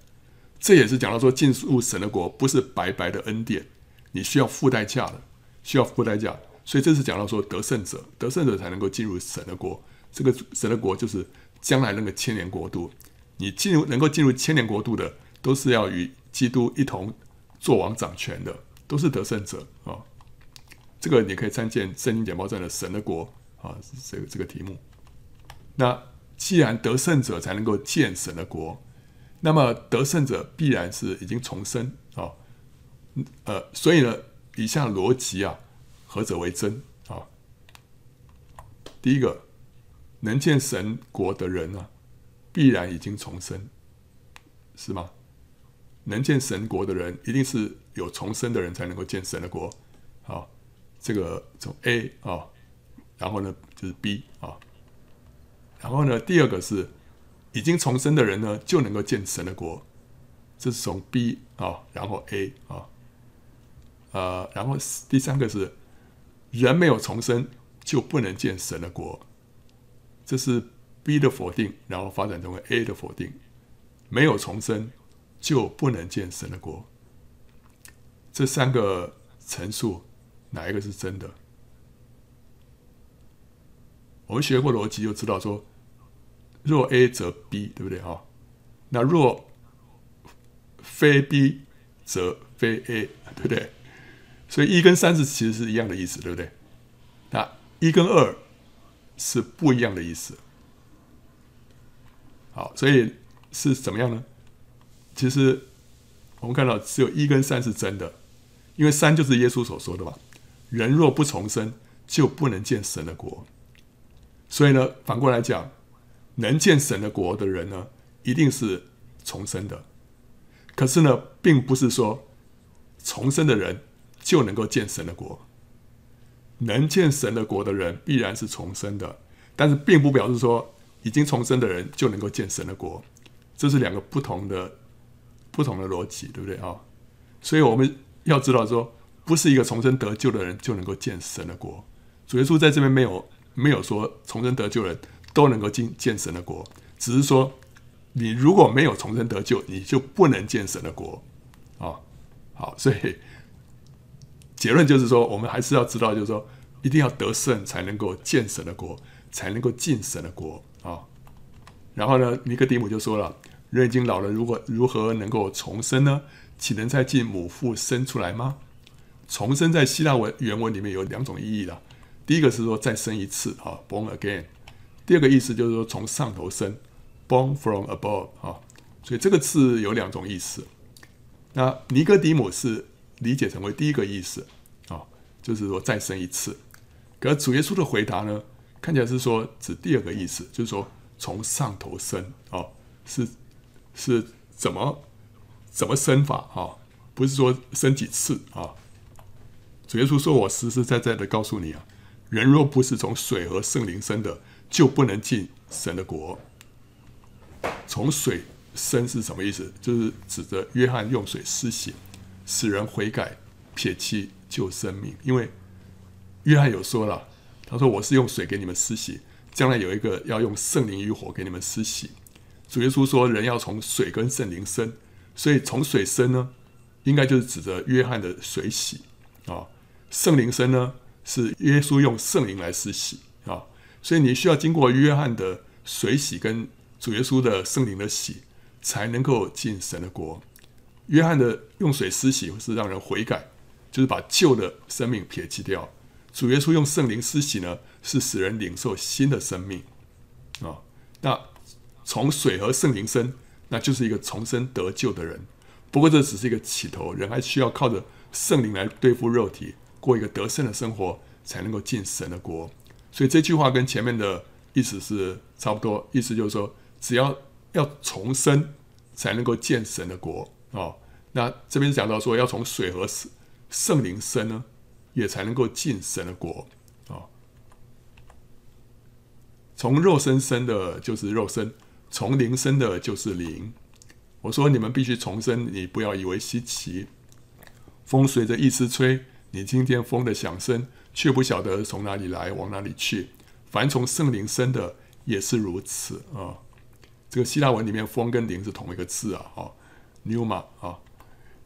这也是讲到说，进入神的国不是白白的恩典，你需要付代价的，需要付代价。所以这是讲到说，得胜者，得胜者才能够进入神的国。这个神的国就是将来那个千年国度。你进入能够进入千年国度的，都是要与基督一同作王掌权的，都是得胜者啊。这个你可以参见圣经简报站的神的国啊，这个这个题目。那。”既然得胜者才能够见神的国，那么得胜者必然是已经重生啊，呃，所以呢，以下逻辑啊，何者为真啊？第一个，能见神国的人呢，必然已经重生，是吗？能见神国的人，一定是有重生的人才能够见神的国。好，这个从 A 啊，然后呢就是 B 啊。然后呢，第二个是已经重生的人呢，就能够见神的国。这是从 B 啊，然后 A 啊，呃，然后第三个是人没有重生就不能见神的国。这是 B 的否定，然后发展成为 A 的否定。没有重生就不能见神的国。这三个陈述哪一个是真的？我们学过逻辑就知道说，若 A 则 B，对不对哈？那若非 B 则非 A，对不对？所以一跟三是其实是一样的意思，对不对？那一跟二是不一样的意思。好，所以是怎么样呢？其实我们看到只有一跟三是真的，因为三就是耶稣所说的嘛：人若不重生，就不能见神的国。所以呢，反过来讲，能见神的国的人呢，一定是重生的。可是呢，并不是说重生的人就能够见神的国。能见神的国的人必然是重生的，但是并不表示说已经重生的人就能够见神的国。这是两个不同的不同的逻辑，对不对啊？所以我们要知道说，不是一个重生得救的人就能够见神的国。主耶稣在这边没有。没有说重生得救人都能够进见神的国，只是说你如果没有重生得救，你就不能见神的国啊。好，所以结论就是说，我们还是要知道，就是说一定要得胜才能够见神的国，才能够进神的国啊。然后呢，尼哥底母就说了：人已经老了，如果如何能够重生呢？岂能再进母腹生出来吗？重生在希腊文原文里面有两种意义的。第一个是说再生一次啊，born again。第二个意思就是说从上头生，born from above 啊。所以这个字有两种意思。那尼哥底母是理解成为第一个意思啊，就是说再生一次。可主耶稣的回答呢，看起来是说指第二个意思，就是说从上头生啊，是是怎么怎么生法啊？不是说生几次啊？主耶稣说：“我实实在在的告诉你啊，人若不是从水和圣灵生的，就不能进神的国。”从水生是什么意思？就是指着约翰用水施洗，使人悔改、撇弃旧生命。因为约翰有说了，他说：“我是用水给你们施洗，将来有一个要用圣灵与火给你们施洗。”主耶稣说：“人要从水跟圣灵生，所以从水生呢，应该就是指着约翰的水洗啊。圣灵生呢，是耶稣用圣灵来施洗啊。所以你需要经过约翰的水洗跟主耶稣的圣灵的洗，才能够进神的国。约翰的用水施洗是让人悔改，就是把旧的生命撇弃掉；主耶稣用圣灵施洗呢，是使人领受新的生命啊。那从水和圣灵生，那就是一个重生得救的人。不过这只是一个起头，人还需要靠着圣灵来对付肉体，过一个得胜的生活，才能够进神的国。所以这句话跟前面的意思是差不多，意思就是说，只要要重生，才能够见神的国哦。那这边讲到说，要从水和圣灵生呢，也才能够进神的国哦。从肉身生的就是肉身。从灵生的就是灵。我说你们必须重生，你不要以为稀奇。风随着意思吹，你听见风的响声，却不晓得从哪里来，往哪里去。凡从圣灵生的也是如此啊。这个希腊文里面“风”跟“灵”是同一个字啊，啊，pneuma 啊。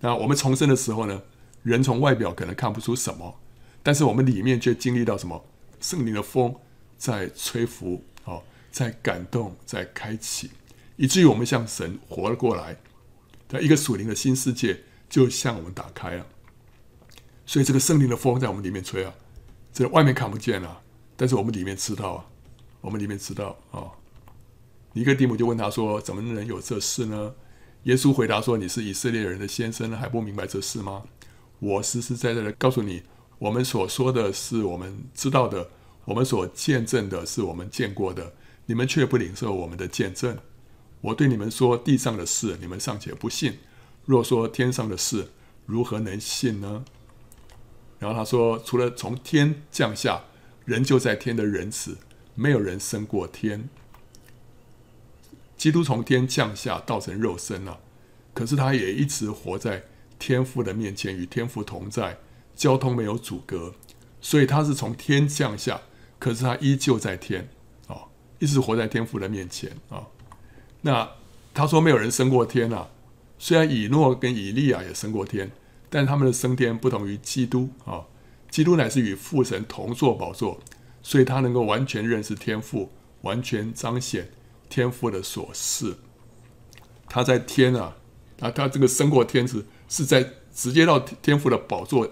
那我们重生的时候呢，人从外表可能看不出什么，但是我们里面却经历到什么？圣灵的风在吹拂。哦在感动，在开启，以至于我们向神活了过来，在一个属灵的新世界就向我们打开了。所以这个圣灵的风在我们里面吹啊，这外面看不见啊，但是我们里面知道啊，我们里面知道啊、尼哥底母就问他说：“怎么能有这事呢？”耶稣回答说：“你是以色列人的先生，还不明白这事吗？我实实在在的告诉你，我们所说的是我们知道的，我们所见证的是我们见过的。”你们却不领受我们的见证。我对你们说地上的事，你们尚且不信；若说天上的事，如何能信呢？然后他说：除了从天降下，人就在天的仁慈，没有人升过天。基督从天降下，道成肉身了，可是他也一直活在天父的面前，与天父同在，交通没有阻隔，所以他是从天降下，可是他依旧在天。一直活在天父的面前啊。那他说没有人升过天啊。虽然以诺跟以利亚也升过天，但他们的升天不同于基督啊。基督乃是与父神同坐宝座，所以他能够完全认识天父，完全彰显天父的所事。他在天啊，啊，他这个升过天是是在直接到天父的宝座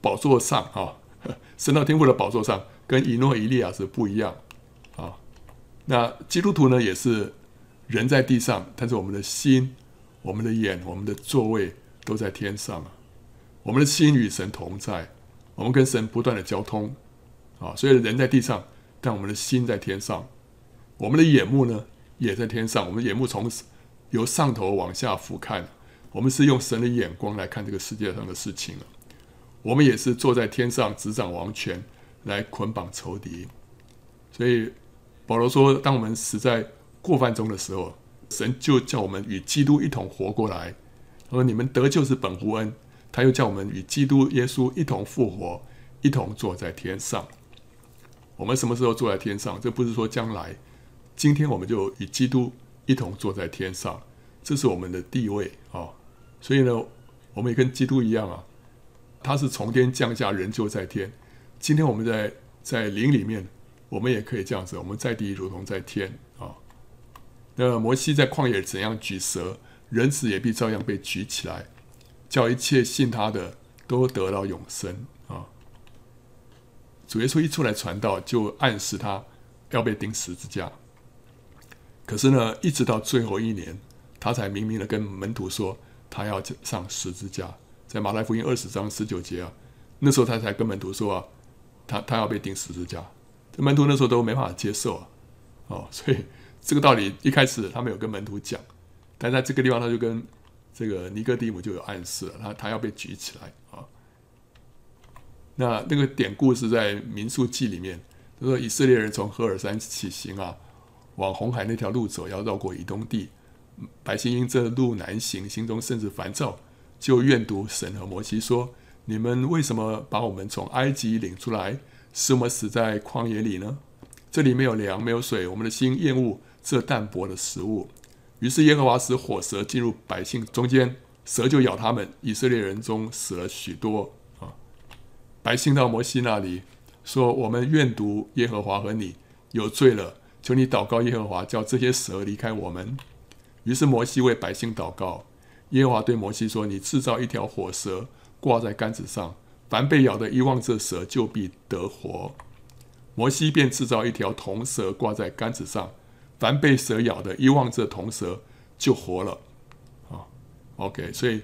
宝座上啊，[LAUGHS] 升到天父的宝座上，跟以诺、以利亚是不一样啊。那基督徒呢，也是人在地上，但是我们的心、我们的眼、我们的座位都在天上啊。我们的心与神同在，我们跟神不断的交通啊。所以人在地上，但我们的心在天上。我们的眼目呢，也在天上。我们眼目从由上头往下俯瞰，我们是用神的眼光来看这个世界上的事情了。我们也是坐在天上执掌王权，来捆绑仇敌。所以。保罗说：“当我们死在过犯中的时候，神就叫我们与基督一同活过来。他说：‘你们得救是本乎恩。’他又叫我们与基督耶稣一同复活，一同坐在天上。我们什么时候坐在天上？这不是说将来，今天我们就与基督一同坐在天上，这是我们的地位啊。所以呢，我们也跟基督一样啊，他是从天降下，人就在天。今天我们在在灵里面。”我们也可以这样子，我们在地如同在天啊。那摩西在旷野怎样举蛇，人子也必照样被举起来，叫一切信他的都得到永生啊。主耶稣一出来传道，就暗示他要被钉十字架。可是呢，一直到最后一年，他才明明的跟门徒说，他要上十字架。在马太福音二十章十九节啊，那时候他才跟门徒说啊，他他要被钉十字架。这门徒那时候都没法接受啊，哦，所以这个道理一开始他没有跟门徒讲，但在这个地方他就跟这个尼哥底母就有暗示了，他他要被举起来啊。那那个典故是在民数记里面，他说以色列人从赫尔山起行啊，往红海那条路走，要绕过以东地。百姓因这路难行，心中甚至烦躁，就怨毒神和摩西说：“你们为什么把我们从埃及领出来，使我们死在旷野里呢？这里没有粮，没有水，我们的心厌恶这淡薄的食物。”于是耶和华使火蛇进入百姓中间，蛇就咬他们，以色列人中死了许多啊。百姓到摩西那里说：“我们愿读耶和华和你有罪了，求你祷告耶和华，叫这些蛇离开我们。”于是摩西为百姓祷告，耶和华对摩西说：“你制造一条火蛇，挂在杆子上，凡被咬的，一望这蛇，就必得活。”摩西便制造一条铜蛇，挂在杆子上，凡被蛇咬的，一望这铜蛇，就活了。啊，OK，所以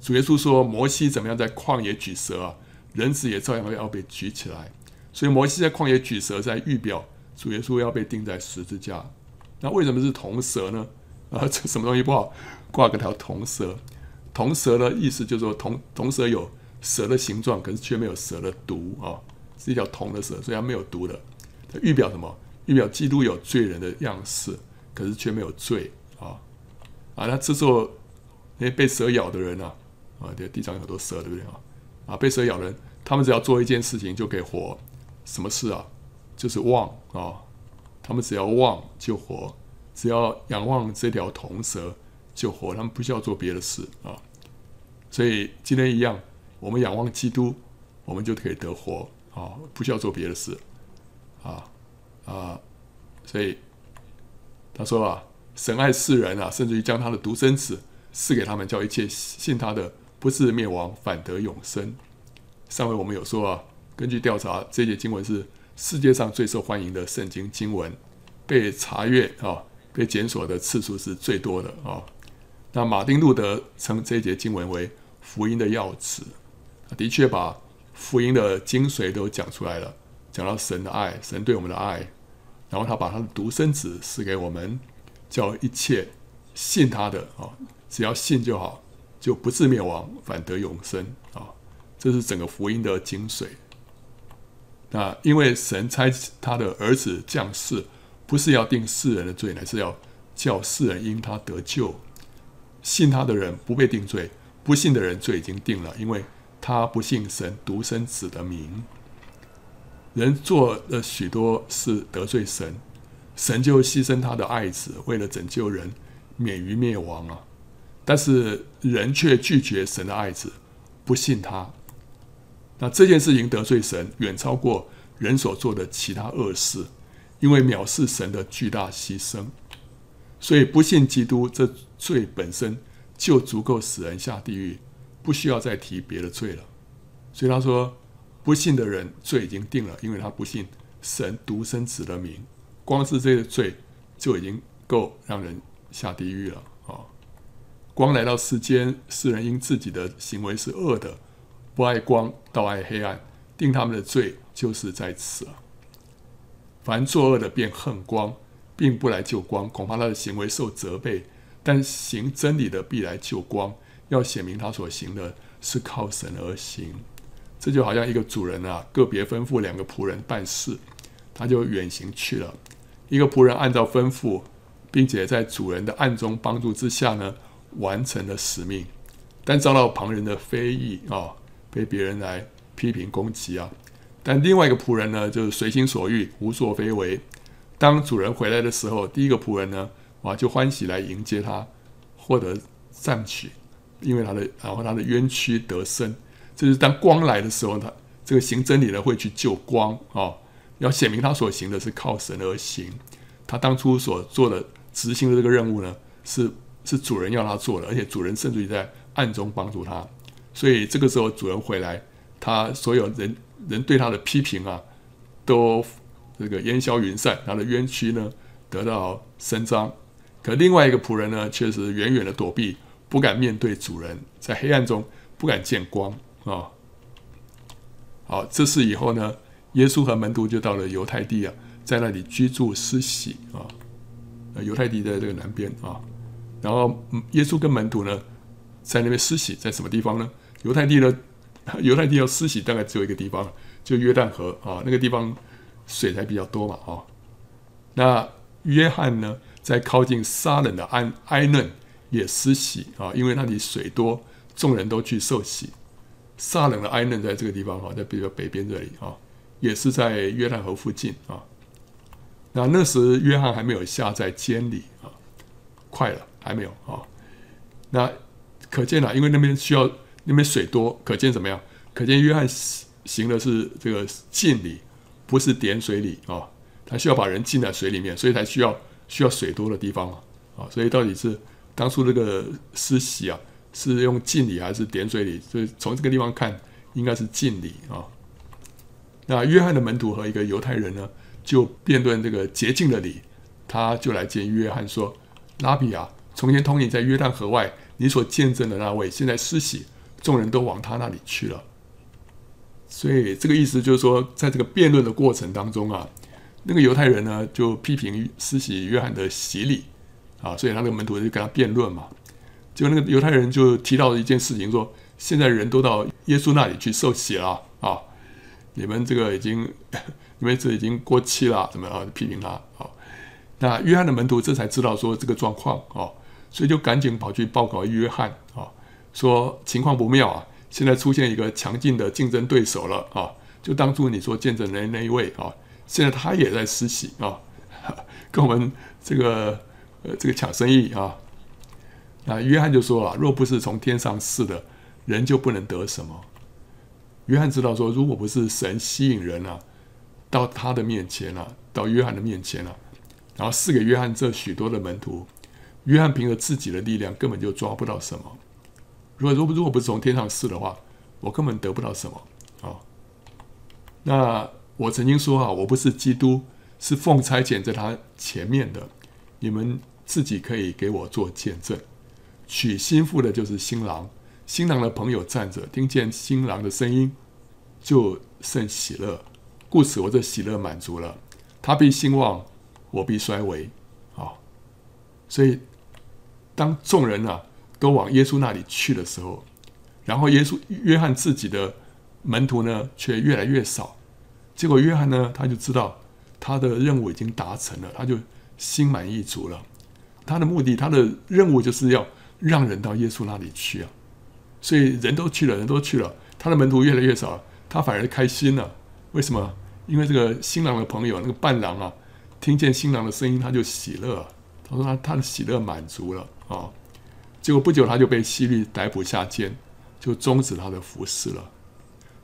主耶稣说：“摩西怎么样在旷野举蛇啊？人子也照样要被举起来。”所以摩西在旷野举蛇，在预表主耶稣要被钉在十字架。那为什么是铜蛇呢？啊，这什么东西不好？挂个条铜蛇，铜蛇的意思就是说铜铜蛇有蛇的形状，可是却没有蛇的毒啊，是一条铜的蛇，所以它没有毒的。它预表什么？预表基督有罪人的样式，可是却没有罪啊啊！那这时候那些被蛇咬的人啊啊，这地上有很多蛇，对不对啊？啊，被蛇咬人，他们只要做一件事情就可以活，什么事啊？就是望啊，他们只要望就活。只要仰望这条铜蛇就活，他们不需要做别的事啊。所以今天一样，我们仰望基督，我们就可以得活啊，不需要做别的事啊啊。所以他说啊，神爱世人啊，甚至于将他的独生子赐给他们，叫一切信他的不至灭亡，反得永生。上回我们有说啊，根据调查，这一节经文是世界上最受欢迎的圣经经文，被查阅啊。被检索的次数是最多的啊。那马丁路德称这一节经文为福音的要旨，的确把福音的精髓都讲出来了，讲到神的爱，神对我们的爱，然后他把他的独生子赐给我们，叫一切信他的啊，只要信就好，就不至灭亡，反得永生啊。这是整个福音的精髓。那因为神差他的儿子降世。不是要定世人的罪，乃是要叫世人因他得救。信他的人不被定罪，不信的人罪已经定了，因为他不信神独生子的名。人做了许多事得罪神，神就牺牲他的爱子，为了拯救人免于灭亡啊！但是人却拒绝神的爱子，不信他。那这件事情得罪神，远超过人所做的其他恶事。因为藐视神的巨大牺牲，所以不信基督，这罪本身就足够使人下地狱，不需要再提别的罪了。所以他说，不信的人罪已经定了，因为他不信神独生子的名，光是这个罪就已经够让人下地狱了啊！光来到世间，世人因自己的行为是恶的，不爱光，倒爱黑暗，定他们的罪就是在此。凡作恶的便恨光，并不来救光，恐怕他的行为受责备；但行真理的必来救光，要显明他所行的是靠神而行。这就好像一个主人啊，个别吩咐两个仆人办事，他就远行去了。一个仆人按照吩咐，并且在主人的暗中帮助之下呢，完成了使命，但遭到旁人的非议啊，被别人来批评攻击啊。但另外一个仆人呢，就是随心所欲，无所非为。当主人回来的时候，第一个仆人呢，哇，就欢喜来迎接他，获得赞许，因为他的，然后他的冤屈得生。就是当光来的时候，他这个行真理的会去救光啊、要显明他所行的是靠神而行。他当初所做的执行的这个任务呢，是是主人要他做的，而且主人甚至于在暗中帮助他。所以这个时候主人回来，他所有人。人对他的批评啊，都这个烟消云散，他的冤屈呢得到伸张。可另外一个仆人呢，却是远远的躲避，不敢面对主人，在黑暗中不敢见光啊。好，这事以后呢，耶稣和门徒就到了犹太地啊，在那里居住施洗啊。犹太地在这个南边啊，然后耶稣跟门徒呢，在那边施洗，在什么地方呢？犹太地呢？[LAUGHS] 犹太地要施洗，大概只有一个地方，就约旦河啊，那个地方水才比较多嘛啊。那约翰呢，在靠近撒冷的安埃嫩也施洗啊，因为那里水多，众人都去受洗。撒冷的埃嫩在这个地方哈，在比较北边这里啊，也是在约旦河附近啊。那那时约翰还没有下在监里啊，快了还没有啊。那可见啊，因为那边需要那边水多，可见怎么样？可见约翰行的是这个浸礼，不是点水礼啊。他需要把人浸在水里面，所以才需要需要水多的地方啊。所以到底是当初那个施洗啊，是用敬礼还是点水礼？所以从这个地方看，应该是敬礼啊。那约翰的门徒和一个犹太人呢，就辩论这个洁净的礼，他就来见约翰说：“拉比啊，从前同你在约旦河外，你所见证的那位，现在施洗，众人都往他那里去了。”所以这个意思就是说，在这个辩论的过程当中啊，那个犹太人呢就批评施洗约翰的洗礼啊，所以他那个门徒就跟他辩论嘛。结果那个犹太人就提到了一件事情，说：“现在人都到耶稣那里去受洗了啊，你们这个已经。”因为这已经过期了，怎么样？批评他啊？那约翰的门徒这才知道说这个状况啊，所以就赶紧跑去报告约翰啊，说情况不妙啊，现在出现一个强劲的竞争对手了啊，就当初你说见证人那一位啊，现在他也在施洗啊，[LAUGHS] 跟我们这个呃这个抢生意啊。那约翰就说了，若不是从天上赐的，人就不能得什么。约翰知道说，如果不是神吸引人啊。到他的面前啊，到约翰的面前啊，然后赐给约翰这许多的门徒。约翰凭着自己的力量根本就抓不到什么。如果如果如果不是从天上赐的话，我根本得不到什么啊。那我曾经说啊，我不是基督，是奉差遣在他前面的。你们自己可以给我做见证。娶新妇的就是新郎，新郎的朋友站着，听见新郎的声音，就甚喜乐。故此，我这喜乐满足了，他必兴旺，我必衰微，啊！所以，当众人啊都往耶稣那里去的时候，然后耶稣约翰自己的门徒呢却越来越少。结果约翰呢，他就知道他的任务已经达成了，他就心满意足了。他的目的，他的任务就是要让人到耶稣那里去啊！所以人都去了，人都去了，他的门徒越来越少，他反而开心了。为什么？因为这个新郎的朋友，那个伴郎啊，听见新郎的声音，他就喜乐。他说他他的喜乐满足了啊。结果不久，他就被希律逮捕下监，就终止他的服侍了。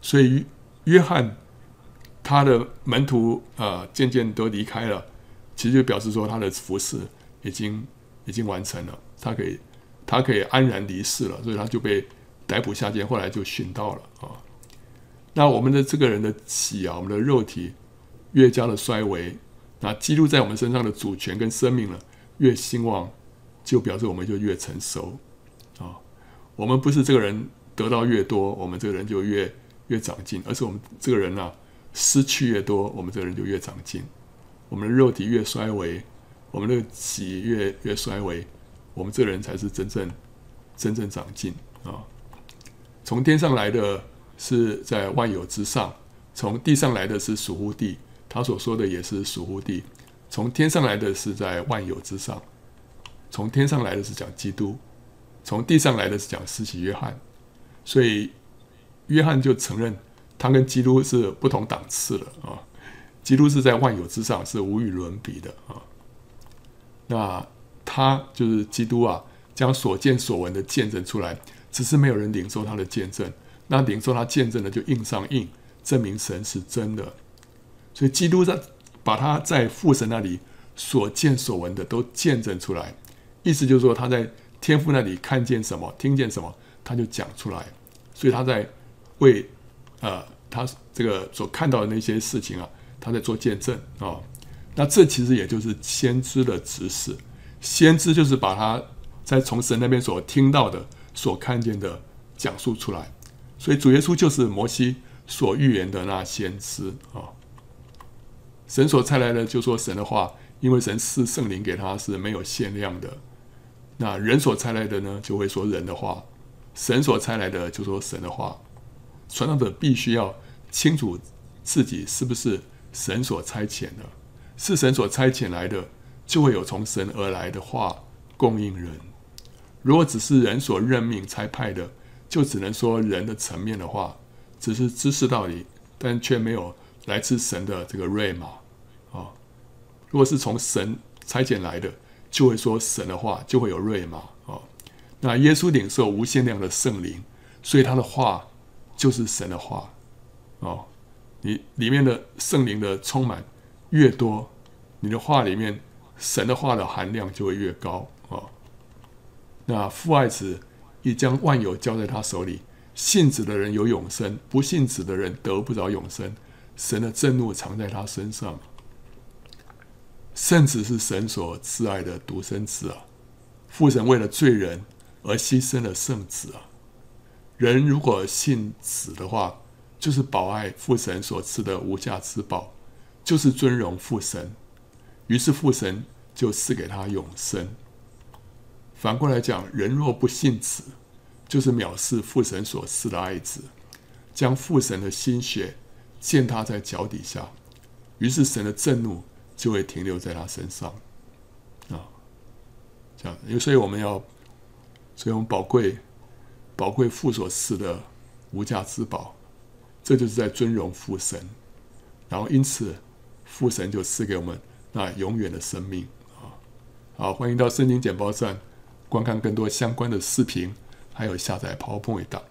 所以约翰他的门徒啊，渐渐都离开了，其实就表示说他的服侍已经已经完成了，他可以他可以安然离世了。所以他就被逮捕下监，后来就殉道了啊。那我们的这个人的体啊，我们的肉体越加的衰微，那基督在我们身上的主权跟生命呢，越兴旺，就表示我们就越成熟啊。我们不是这个人得到越多，我们这个人就越越长进，而是我们这个人啊失去越多，我们这个人就越长进。我们的肉体越衰微，我们的体越越衰微，我们这人才是真正真正长进啊。从天上来的。是在万有之上，从地上来的是属乎地，他所说的也是属乎地。从天上来的是在万有之上，从天上来的是讲基督，从地上来的是讲施洗约翰。所以约翰就承认他跟基督是不同档次的啊。基督是在万有之上，是无与伦比的啊。那他就是基督啊，将所见所闻的见证出来，只是没有人领受他的见证。那领受他见证的就印上印，证明神是真的。所以基督在把他在父神那里所见所闻的都见证出来，意思就是说他在天父那里看见什么、听见什么，他就讲出来。所以他在为呃他这个所看到的那些事情啊，他在做见证啊、那这其实也就是先知的指示，先知就是把他在从神那边所听到的、所看见的讲述出来。所以主耶稣就是摩西所预言的那先知啊，神所差来的就说神的话，因为神赐圣灵给他是没有限量的。那人所差来的呢，就会说人的话；神所差来的就说神的话。传道者必须要清楚自己是不是神所差遣的，是神所差遣来的，就会有从神而来的话供应人。如果只是人所任命差派的，就只能说人的层面的话，只是知识道理，但却没有来自神的这个瑞玛啊。如果是从神差遣来的，就会说神的话，就会有瑞玛啊。那耶稣领受无限量的圣灵，所以他的话就是神的话哦。你里面的圣灵的充满越多，你的话里面神的话的含量就会越高哦。那父爱子已将万有交在他手里，信子的人有永生，不信子的人得不着永生。神的震怒藏在他身上。圣子是神所挚爱的独生子啊，父神为了罪人而牺牲了圣子啊。人如果信子的话，就是保爱父神所赐的无价之宝，就是尊荣父神。于是父神就赐给他永生。反过来讲，人若不信子，就是藐视父神所赐的爱子，将父神的心血践踏在脚底下。于是神的震怒。就会停留在他身上，啊，这样，因为所以我们要，所以我们宝贵，宝贵父所赐的无价之宝，这就是在尊荣父神，然后因此父神就赐给我们那永远的生命好，欢迎到森林简报站观看更多相关的视频，还有下载 PowerPoint 档。